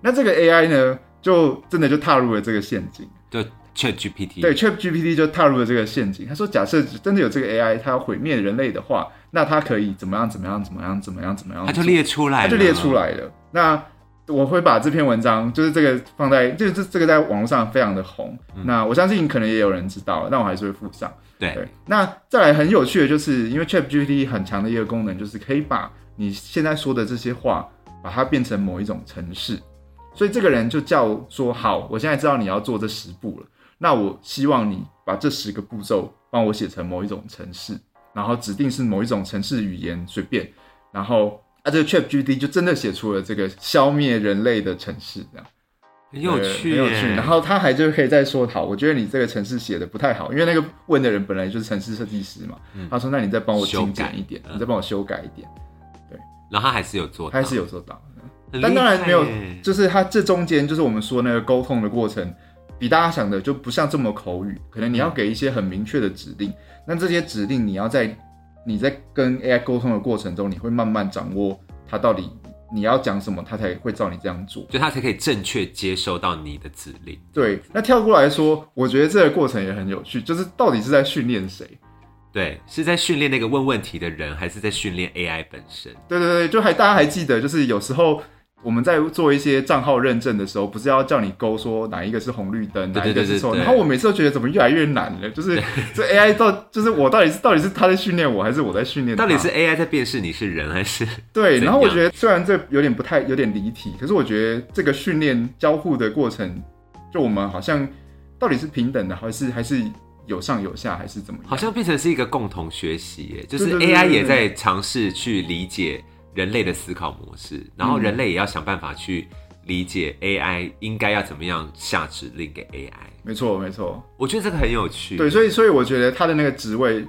那这个 AI 呢，就真的就踏入了这个陷阱。就 Chat GPT，对，Chat GPT 就踏入了这个陷阱。他说，假设真的有这个 AI，它要毁灭人类的话，那它可以怎么样？怎么样？怎么样？怎么样？怎么样？他就列出来了，它就列出来了。那我会把这篇文章，就是这个放在，这这这个在网络上非常的红。那我相信可能也有人知道，但我还是会附上。对，对，那再来很有趣的就是，因为 Chat GPT 很强的一个功能，就是可以把你现在说的这些话，把它变成某一种程式。所以这个人就叫说，好，我现在知道你要做这十步了，那我希望你把这十个步骤帮我写成某一种程式，然后指定是某一种程式语言，随便，然后啊，这个 Chat GPT 就真的写出了这个消灭人类的城市，这样。很有趣，很有趣。然后他还就可以再说，好，我觉得你这个城市写的不太好，因为那个问的人本来就是城市设计师嘛。他说，那你再帮我精修改简一点，嗯你再帮我修改一点，对然后他还是有做到，他还是有做到。但当然没有就是他这中间就是我们说那个沟通的过程，比大家想的就不像这么口语，可能你要给一些很明确的指令，那这些指令你要在你在跟 AI 沟通的过程中，你会慢慢掌握它到底你要讲什么，它才会照你这样做。就它才可以正确接收到你的指令。对，那跳过来说，我觉得这个过程也很有趣，就是到底是在训练谁？对，是在训练那个问问题的人，还是在训练 AI 本身？对对对，就还大家还记得，就是有时候我们在做一些账号认证的时候，不是要叫你勾说哪一个是红绿灯，哪一个是错，然后我每次都觉得怎么越来越难了，就是 [laughs] 这 AI 到就是我到底是到底是他在训练我，还是我在训练？到底是 AI 在辨识你是人还是？[laughs] 对，然后我觉得虽然这有点不太有点离题，可是我觉得这个训练交互的过程，就我们好像到底是平等的，还是还是有上有下，还是怎么样？好像变成是一个共同学习耶，就是 AI 也在尝试去理解人类的思考模式，然后人类也要想办法去理解 AI 应该要怎么样下指令给 AI。没错没错，我觉得这个很有趣。对，所以所以我觉得他的那个职位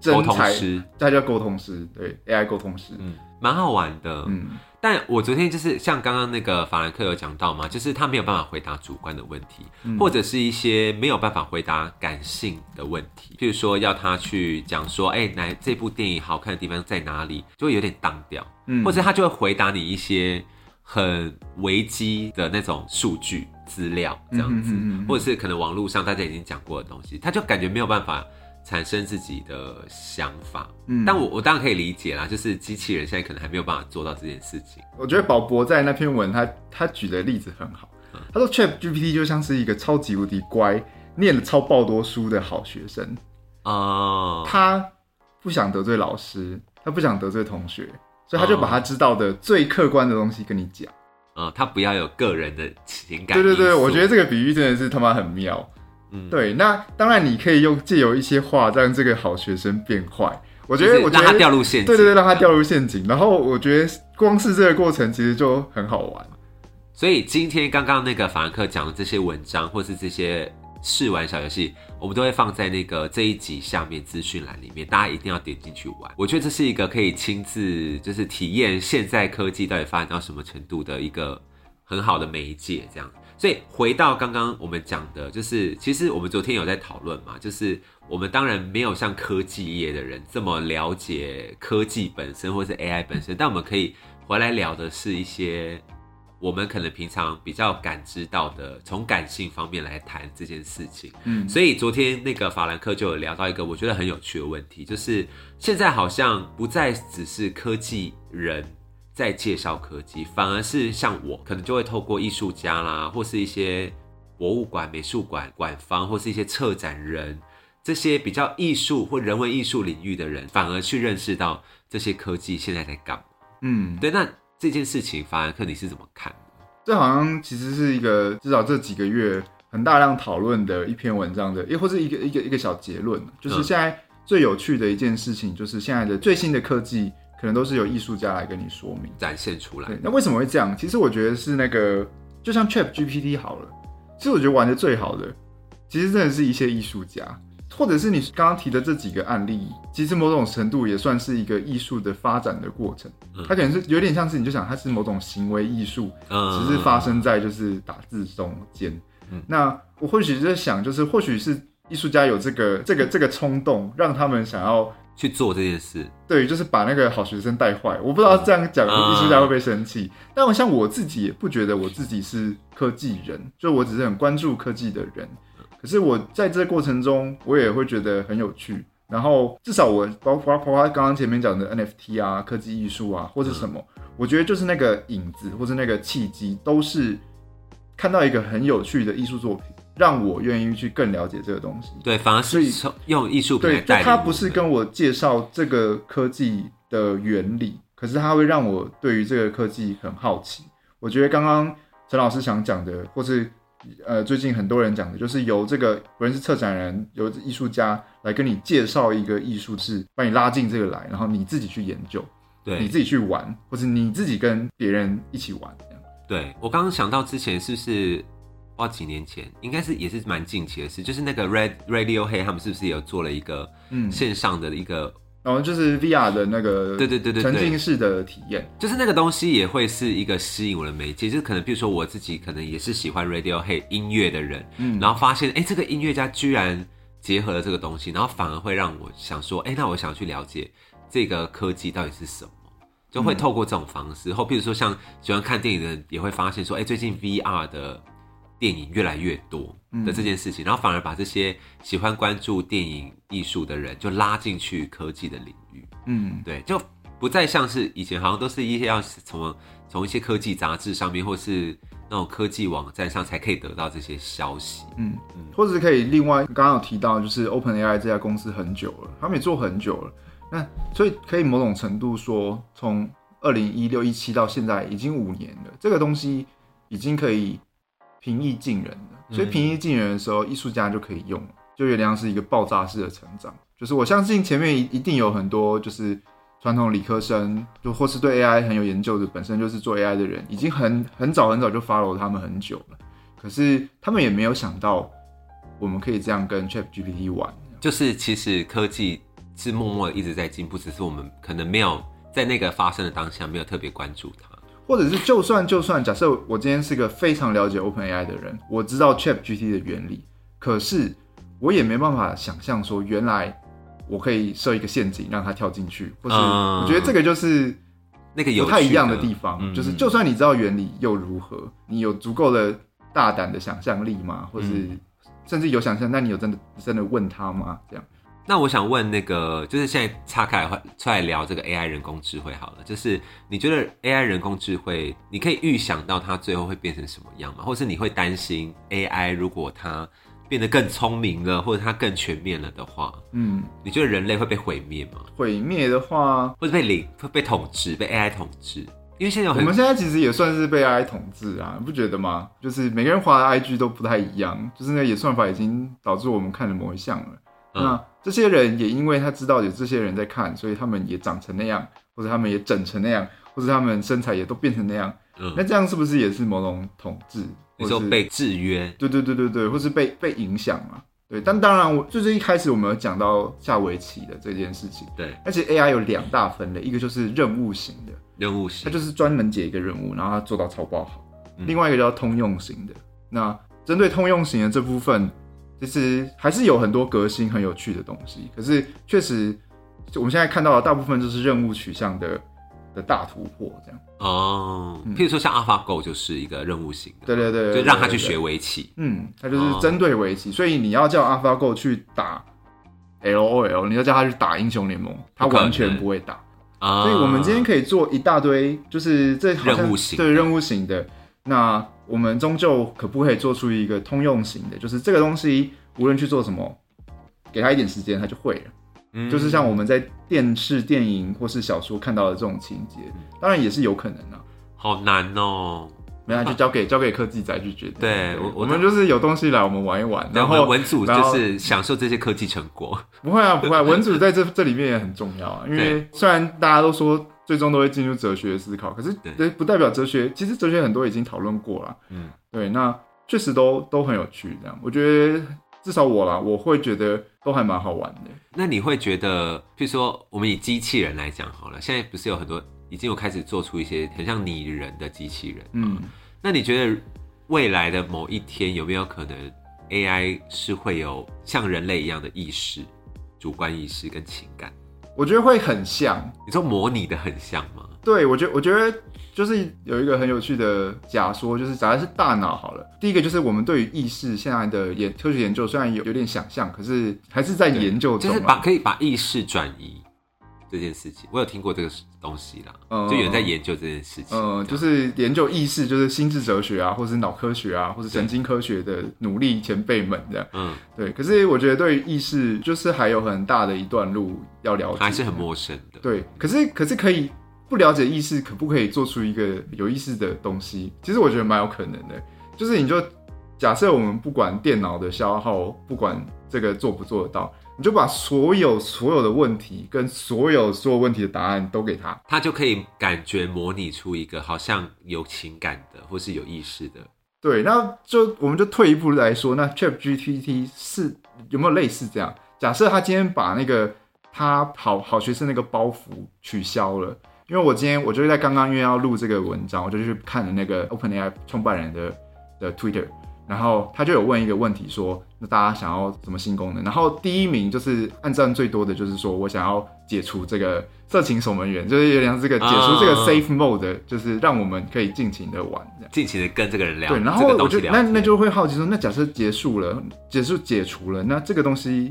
真沟通才，师，他叫沟通师，对 AI 沟通师，嗯，蛮好玩的。嗯，但我昨天就是像刚刚那个法兰克有讲到嘛，就是他没有办法回答主观的问题，嗯或者是一些没有办法回答感性的问题，譬如说要他去讲说，哎、来这部电影好看的地方在哪里，就会有点荡掉，嗯或者他就会回答你一些很危机的那种数据资料这样子，或者是可能网络上大家已经讲过的东西，他就感觉没有办法。产生自己的想法，嗯。但我我当然可以理解啦，就是机器人现在可能还没有办法做到这件事情。我觉得宝博在那篇文他他举的例子很好，嗯。他说 Chat GPT 就像是一个超级无敌乖、念了超爆多书的好学生，哦，他不想得罪老师，他不想得罪同学，所以他就把他知道的最客观的东西跟你讲。呃，他不要有个人的情感对对对，我觉得这个比喻真的是他妈很妙。嗯对，那当然你可以用借由一些话让这个好学生变坏。我觉得，我觉得掉入陷阱。对对对，让他掉入陷阱。然后我觉得光是这个过程其实就很好玩。所以今天刚刚那个法兰克讲的这些文章，或是这些试玩小游戏，我们都会放在那个这一集下面资讯栏里面，大家一定要点进去玩。我觉得这是一个可以亲自就是体验现在科技到底发展到什么程度的一个很好的媒介，这样。所以回到刚刚我们讲的，就是其实我们昨天有在讨论嘛，就是我们当然没有像科技业的人这么了解科技本身或是 AI 本身，但我们可以回来聊的是一些我们可能平常比较感知到的，从感性方面来谈这件事情。嗯，所以昨天那个法兰克就有聊到一个我觉得很有趣的问题，就是现在好像不再只是科技人在介绍科技，反而是像我可能就会透过艺术家啦，或是一些博物馆、美术馆馆方，或是一些策展人。这些比较艺术或人文艺术领域的人，反而去认识到这些科技现在在干嘛。嗯，对，那这件事情，法兰克你是怎么看？这好像其实是一个至少这几个月很大量讨论的一篇文章的，亦或是一个一个一个小结论，就是嗯现在最有趣的一件事情，就是现在的最新的科技可能都是由艺术家来跟你说明。展现出来，，那为什么会这样？其实我觉得是那个，就像 Chat GPT 好了，其实我觉得玩的最好的，其实真的是一些艺术家，或者是你刚刚提的这几个案例，其实某种程度也算是一个艺术的发展的过程。嗯它可能是有点像是，你就想它是某种行为艺术，嗯只是发生在就是打字中间。嗯那我或许在想，就是或许是艺术家有这个这个这个冲动，让他们想要去做这件事，对，就是把那个好学生带坏。我不知道这样讲嗯艺术家会不会生气，但我像我自己也不觉得我自己是科技人，就我只是很关注科技的人。可是我在这个过程中，我也会觉得很有趣。然后至少我包括包括刚刚前面讲的 NFT 啊、科技艺术啊，或者什么，我觉得就是那个影子或者那个契机，都是看到一个很有趣的艺术作品，让我愿意去更了解这个东西。对，反而是从用艺术对，就他不是跟我介绍这个科技的原理，可是他会让我对于这个科技很好奇。我觉得刚刚陈老师想讲的，或是呃最近很多人讲的，就是由这个不论是策展人，由艺术家来跟你介绍一个艺术是把你拉进这个来，然后你自己去研究，对你自己去玩，或是你自己跟别人一起玩。对，我刚刚想到之前是不是？不知道几年前，应该是也是蛮近期的事，就是那个 Red Radiohead 他们是不是有做了一个嗯，线上的一个，然后就是 VR 的那个对对对对对沉浸式的体验，就是那个东西也会是一个吸引我的媒介，就是可能比如说我自己可能也是喜欢 Radiohead 音乐的人，嗯，然后发现哎、诶这个音乐家居然结合了这个东西，然后反而会让我想说，哎、那我想去了解这个科技到底是什么，就会透过这种方式。后，比如说像喜欢看电影的人也会发现说，哎、最近 VR 的电影越来越多的这件事情，然后反而把这些喜欢关注电影艺术的人就拉进去科技的领域。嗯。对，就不再像是以前，好像都是一些要从从一些科技杂志上面，或是那种科技网站上才可以得到这些消息。嗯，或者是可以另外刚刚有提到，就是 OpenAI 这家公司很久了，他们也做很久了，那所以可以某种程度说，从二零一六一七到现在已经五年了，这个东西已经可以平易近人的。所以平易近人的时候，艺术家就可以用了，就有点像是一个爆炸式的成长。就是我相信前面一一定有很多就是传统理科生，就或是对 AI 很有研究的，本身就是做 AI 的人，已经很很早很早就 follow 他们很久了。可是他们也没有想到，我们可以这样跟 Chat GPT 玩。就是其实科技是默默的一直在进步，只是我们可能没有在那个发生的当下没有特别关注它。或者是就算就算假设我今天是个非常了解 OpenAI 的人，我知道 Chat GPT 的原理，可是我也没办法想象说原来我可以设一个陷阱让它跳进去，或是嗯我觉得这个就是那个有不太一样的的地方，嗯就是就算你知道原理又如何？你有足够的大胆的想象力吗？或是、嗯甚至有想象，那你有真的真的问他吗？这样，那我想问那个，就是现在岔开来出来聊这个 AI 人工智慧好了，就是你觉得 AI 人工智慧，你可以预想到它最后会变成什么样吗？或是你会担心 AI 如果它变得更聪明了，或者它更全面了的话，嗯，你觉得人类会被毁灭吗？毁灭的话，或者被领会被统治，被 AI 统治？因为现在有很我们现在其实也算是被 AI 统治啊，你不觉得吗？就是每个人滑的 IG 都不太一样，就是那个演算法已经导致我们看的某一项了。嗯。那这些人也因为他知道有这些人在看，所以他们也长成那样，或者他们也整成那样，或者他们身材也都变成那样。嗯。那这样是不是也是某种统治？或是你说被制约，对对对对对，或是被被影响嘛？对，但当然我就是一开始我们有讲到下围棋的这件事情，对。而且 AI 有两大分类，一个就是任务型的，任务型，它就是专门解一个任务，然后它做到超爆好；嗯。另外一个叫通用型的。那针对通用型的这部分，其实还是有很多革新、很有趣的东西。可是确实，我们现在看到的大部分就是任务取向的的大突破，这样。哦，嗯譬如说像 AlphaGo 就是一个任务型的，对对对，对就让他去。对学围棋。嗯，它就是针对围棋，所以你要叫 AlphaGo 去打 LOL，你要叫他去打英雄联盟，他完全不会打。啊，所以我们今天可以做一大堆，就是这任务型的对任务型的。那我们终究可不可以做出一个通用型的？就是这个东西无论去做什么，给他一点时间，他就会了。嗯就是像我们在电视、电影或是小说看到的这种情节，当然也是有可能啊。好难哦。没有，就交给交给科技仔去决定。对我们就是有东西来，我们玩一玩，然后文组就是享受这些科技成果。不会啊，不会、啊，文组在这 [laughs] 这里面也很重要啊。因为虽然大家都说最终都会进入哲学思考，可是对这不代表哲学，其实哲学很多已经讨论过了。嗯，对，那确实都都很有趣。这样，我觉得至少我啦，我会觉得都还蛮好玩的。那你会觉得，譬如说我们以机器人来讲好了，现在不是有很多已经有开始做出一些很像拟人的机器人？嗯，那你觉得未来的某一天有没有可能 AI 是会有像人类一样的意识、主观意识跟情感？我觉得会很像。你说模拟的很像吗？对，我觉得我觉得就是有一个很有趣的假说，就是假如是大脑好了，第一个就是我们对于意识现在的研科学研究虽然有有点想象，可是还是在研究中啊，就是把可以把意识转移这件事情，我有听过这个东西啦，嗯就有人在研究这件事情。呃，就是研究意识，就是心智哲学啊，或是脑科学啊，或是神经科学的努力前辈们这样。嗯，对，可是我觉得对于意识，就是还有很大的一段路要了解，还是很陌生的。对。可是可是可以不了解意识，可不可以做出一个有意识的东西？其实我觉得蛮有可能的。就是你就假设我们不管电脑的消耗，不管这个做不做得到，你就把所有所有的问题跟所有所有问题的答案都给他，他就可以感觉模拟出一个好像有情感的，或是有意识的。对，那就我们就退一步来说，那 Chat GPT 是有没有类似这样？假设他今天把那个他好好学生那个包袱取消了，因为我今天我就是在刚刚因为要录这个文章，我就去看了那个 OpenAI 创办人的的 Twitter，然后他就有问一个问题说，那大家想要什么新功能？然后第一名就是按赞最多的就是说我想要解除这个色情守门员，就是有点像这个解除这个啊 Safe Mode，就是让我们可以尽情的玩。尽情的跟这个人聊，对，然后我就那那就会好奇说，那假设结束了，结束解除了，那这个东西，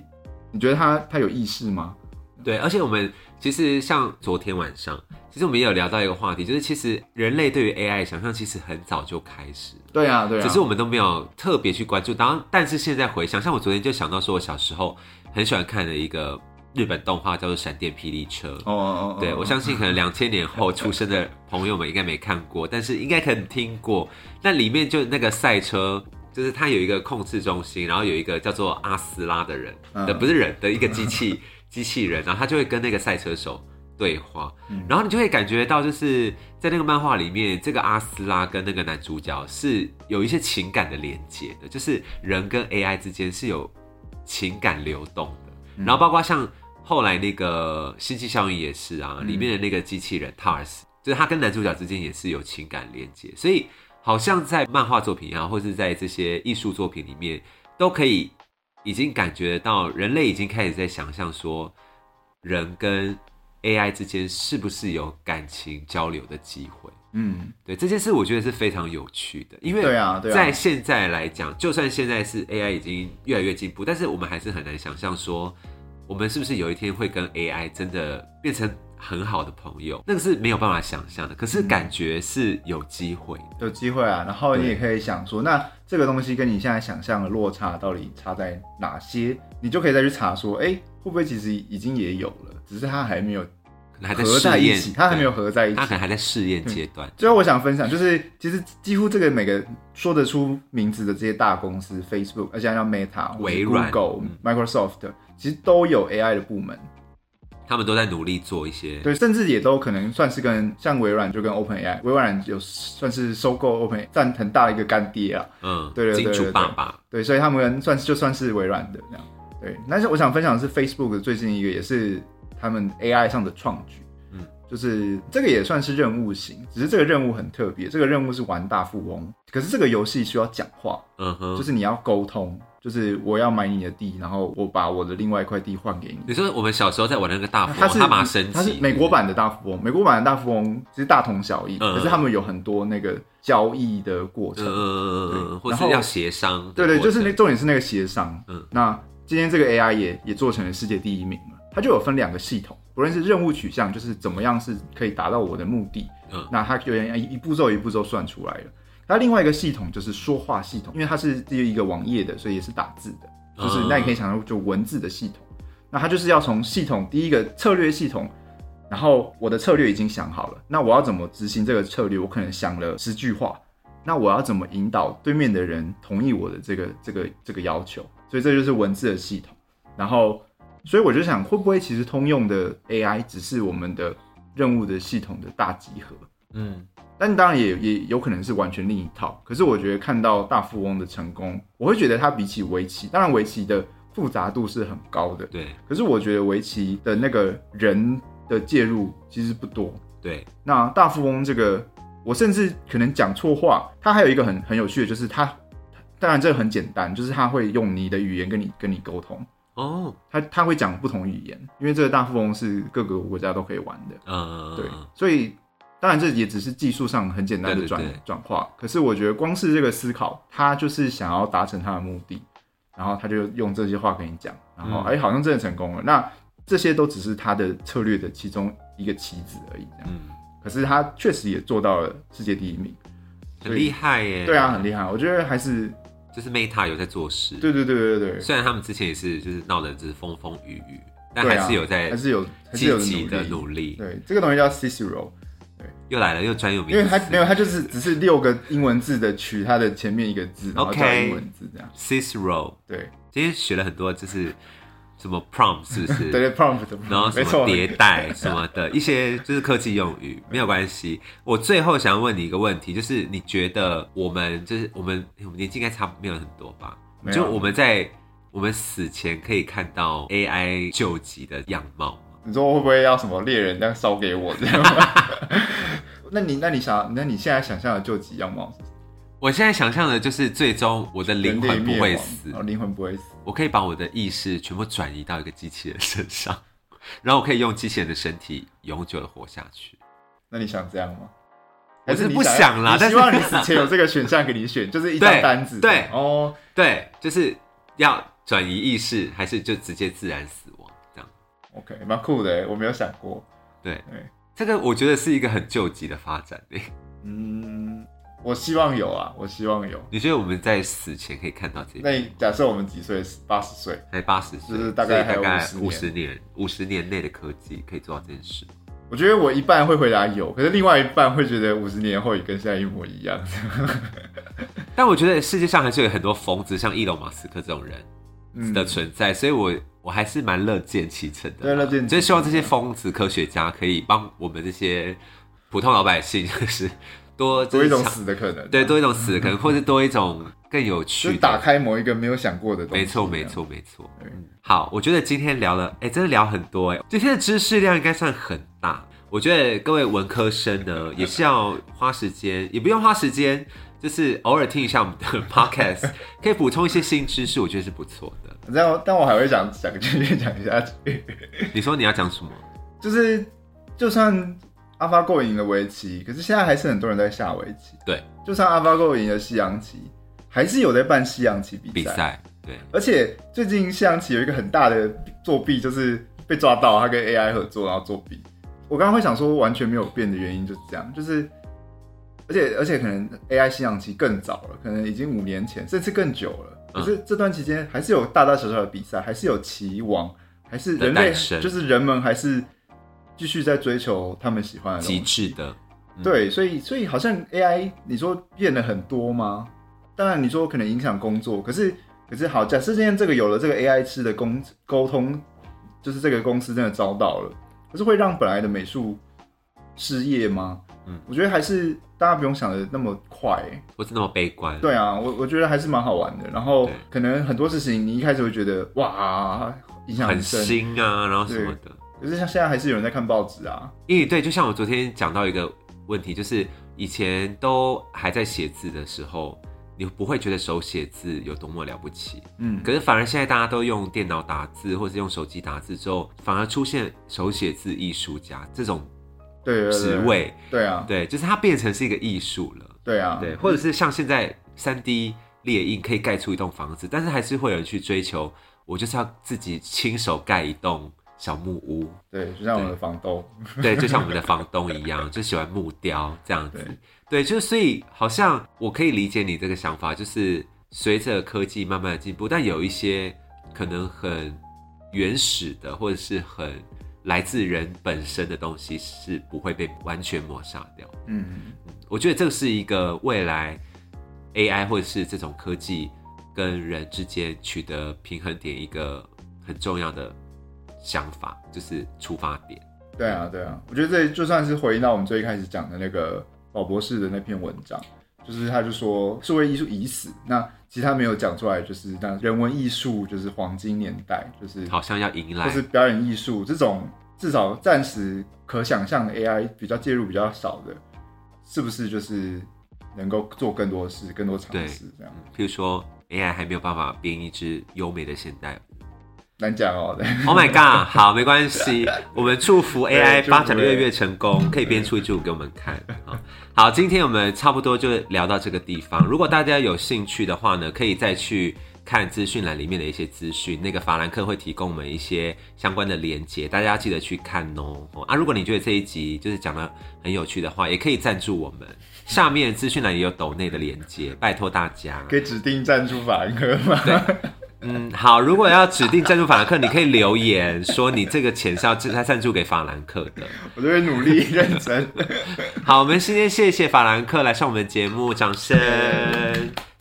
你觉得它它有意识吗？对，而且我们其实像昨天晚上，其实我们也有聊到一个话题，就是其实人类对于 AI 的想象其实很早就开始了。对啊，对啊，只是我们都没有特别去关注。当然，但是现在回想，像我昨天就想到说，我小时候很喜欢看的一个日本动画叫做《闪电霹雳车》。哦哦哦，对，我相信可能两千年后出生的朋友们应该没看过，但是应该可能听过。那里面就那个赛车，就是它有一个控制中心，然后有一个叫做阿斯拉的人嗯的，不是人的一个机器机器人，然后他就会跟那个赛车手对话，嗯。然后你就会感觉到，就是在那个漫画里面，这个阿斯拉跟那个男主角是有一些情感的连接的，就是人跟 AI 之间是有情感流动的。嗯。然后包括像后来那个《星际效应》也是啊，嗯。里面的那个机器人 Tars，就是他跟男主角之间也是有情感连接，所以好像在漫画作品啊，或是在这些艺术作品里面，都可以已经感觉到，人类已经开始在想象说，人跟 AI 之间是不是有感情交流的机会。嗯，对这件事，我觉得是非常有趣的，因为对啊对啊在现在来讲，就算现在是 AI 已经越来越进步，但是我们还是很难想象说，我们是不是有一天会跟 AI 真的变成很好的朋友，那个是没有办法想象的。可是感觉是有机会的。有机会啊。然后你也可以想说，那这个东西跟你现在想象的落差到底差在哪些？你就可以再去查说，哎，会不会其实已经也有了，只是它还没有还在合在一起，，它还没有，合在一起他。可能还在试验阶段。最后我想分享，就是其实几乎这个每个说得出名字的这些大公司，Facebook，而且像 Meta、微软 Google 嗯、Microsoft，其实都有 AI 的部门。他们都在努力做一些，对，甚至也都可能算是跟像微软就跟 OpenAI，微软有算是收购 Open 占很大的一个干爹啊。嗯，对对对金主对爸爸，对，所以他们算就算是微软的这样。对，但是我想分享的是 Facebook 最近一个也是他们 AI 上的创举，嗯嗯，就是这个也算是任务型，只是这个任务很特别，这个任务是玩大富翁，可是这个游戏需要讲话，嗯哼，就是你要沟通，就是我要买你的地，然后我把我的另外一块地换给你。你说我们小时候在玩那个大富翁，它是他是美国版的大富翁，美国版的大富翁其实大同小异，嗯可是他们有很多那个交易的过程。然后是要协商的对对，就是那重点是那个协商。嗯嗯，那今天这个 AI 也也做成了世界第一名了，它就有分两个系统，不论是任务取向，就是怎么样是可以达到我的目的，嗯那它有点一一步骤一步骤算出来了。它另外一个系统就是说话系统，因为它是第一个网页的，所以也是打字的，就是嗯那你可以想到就文字的系统。那它就是要从系统第一个策略系统，然后我的策略已经想好了，那我要怎么执行这个策略？我可能想了十句话，那我要怎么引导对面的人同意我的这个这个这个要求？所以这就是文字的系统。然后，所以我就想，会不会其实通用的 AI 只是我们的任务的系统的大集合？嗯但当然也也有可能是完全另一套。可是我觉得看到大富翁的成功，我会觉得它比起围棋，当然围棋的复杂度是很高的，对可是我觉得围棋的那个人的介入其实不多。对，那大富翁这个我甚至可能讲错话。它还有一个很很有趣的，就是它，当然这个很简单，就是它会用你的语言跟你跟你沟通。哦，他他会讲不同语言，因为这个大富翁是各个国家都可以玩的。嗯，对，所以当然这也只是技术上很简单的转转化，可是我觉得光是这个思考，他就是想要达成他的目的，然后他就用这些话跟你讲，然后嗯哎、好像真的成功了。那这些都只是他的策略的其中一个棋子而已，这样。嗯，可是他确实也做到了世界第一名，很厉害耶。对啊，很厉害。我觉得还是就是 Meta 有在做事。对对对对对对，虽然他们之前也是就是闹得就是风风雨雨，但还是有在还是有还是有积极的努力。努力。对，这个东西叫 Cicero，又来了，又专有名词。因为它没有，它就是只是六个英文字的取它的前面一个字，然后叫英文字这样。Cicero，对今天学了很多，就是什么 prompt 是不是？[laughs] 对对，prompt，然后什么，迭代 [laughs] 什么的一些就是科技用语，没有关系。我最后想要问你一个问题，就是你觉得我们就是我们我们年纪应该差不没有很多吧？就我们在我们死前可以看到 AI 救急的样貌吗？你说会不会要什么猎人这样烧给我这样吗？那你那你想，那你现在想象的救急样貌是什么？我现在想象的就是最终我的灵魂不会死哦，灵魂不会死。我可以把我的意识全部转移到一个机器人身上，[laughs] 然后我可以用机器人的身体永久的活下去。那你想这样吗？还是不想啦但是你希望你死前有这个选项给你选，[laughs] 就是一张单子。对哦，对，就是要转移意识，还是就直接自然死亡这样？OK，蛮酷的，我没有想过。对对，这个我觉得是一个很救急的发展诶。嗯，我希望有啊，我希望有。你觉得我们在死前可以看到这那假设我们几岁？八十岁。才八十岁，就是大概大概五十年，五十年内的科技可以做到这件事。我觉得我一半会回答有，可是另外一半会觉得五十年后也跟现在一模一样。[laughs] 但我觉得世界上还是有很多疯子，像伊隆马斯克这种人嗯的存在，所以我我还是蛮乐见其成的啦。对乐见其成就是希望这些疯子科学家可以帮我们这些普通老百姓，[laughs] 就是多多一种死的可能。对，多一种死的可能，或者多一种更有趣的。打开某一个没有想过的东西。没错，没。错，没错。嗯好，我觉得今天聊了，哎、真的聊很多哎、今天的知识量应该算很大。我觉得各位文科生呢，也是要花时间，也不用花时间，就是偶尔听一下我们的 [laughs] podcast，可以补充一些新知识，我觉得是不错的。但我但我还会想讲继续讲下去，[laughs] 你说你要讲什么？就是就算 AlphaGo 赢了围棋，可是现在还是很多人在下围棋。对，就算 AlphaGo 赢了西洋棋，还是有在办西洋棋比赛。比赛？对，而且最近西洋棋有一个很大的作弊，就是被抓到他跟 AI 合作，然后作弊。我刚刚会想说完全没有变的原因就是这样，就是而且而且可能 AI 西洋棋更早了，可能已经五年前甚至更久了。可嗯是这段期间还是有大大小小的比赛，还是有棋王，还是人类就是人们还是继续在追求他们喜欢极西。致的。嗯对，所以所以好像 AI 你说变得很多吗？当然你说可能影响工作，可是可是好，假设今天这个有了这个 AI 式的沟沟通，就是这个公司真的遭到了，可是会让本来的美术失业吗？嗯我觉得还是大家不用想的那么快、欸不是那么悲观。对啊，我我觉得还是蛮好玩的。然后可能很多事情你一开始会觉得哇影响很深，新啊，然后什么的。可是像现在还是有人在看报纸啊。因为对，就像我昨天讲到一个问题，就是以前都还在写字的时候，你不会觉得手写字有多么了不起。嗯，可是反而现在大家都用电脑打字，或是用手机打字之后，反而出现手写字艺术家这种职位。对啊，对，就是它变成是一个艺术了。对啊，对，或者是像现在三 D 列印可以盖出一栋房子，但是还是会有人去追求，我就是要自己亲手盖一栋小木屋。对，就像我们的房东。对，就像我们的房东一样，就喜欢木雕这样子对。对，就是所以好像我可以理解你这个想法，就是随着科技慢慢的进步，但有一些可能很原始的，或者是很来自人本身的东西是不会被完全抹杀掉。嗯，我觉得这个是一个未来 AI 或者是这种科技跟人之间取得平衡点一个很重要的想法，就是出发点。对啊，对啊，我觉得这就算是回应到我们最一开始讲的那个宝博士的那篇文章，就是他就说社会艺术已死，那其实他没有讲出来，就是那人文艺术就是黄金年代，就是好像要迎来就是表演艺术这种至少暂时可想象的 AI 比较介入比较少的，是不是就是能够做更多事、更多尝试这样？譬如说 AI 还没有办法编一支优美的现代舞。难讲哦。Oh my god！好，没关系，[laughs] 我们祝福 AI 发展的越来越成功，可以编出一支舞给我们看。好，好，今天我们差不多就聊到这个地方。如果大家有兴趣的话呢，可以再去看资讯栏里面的一些资讯，那个法兰克会提供我们一些相关的连接，大家要记得去看哦。哦啊，如果你觉得这一集就是讲的很有趣的话，也可以赞助我们。下面资讯栏也有抖内的连接，拜托大家。可以指定赞助法兰克吗？嗯，好，如果要指定赞助法兰克，你可以留言说你这个钱是要他赞助给法兰克的。[laughs] 我就会努力认真。[laughs] 好，我们今天谢谢法兰克来上我们的节目，掌声，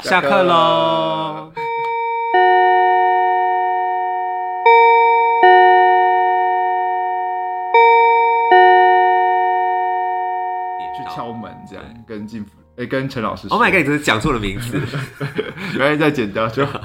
下下课课喽。去敲门这样，跟进福，哎、跟陈老师说。Oh my god，你真是讲错了名字。[laughs] 原来再剪掉就好。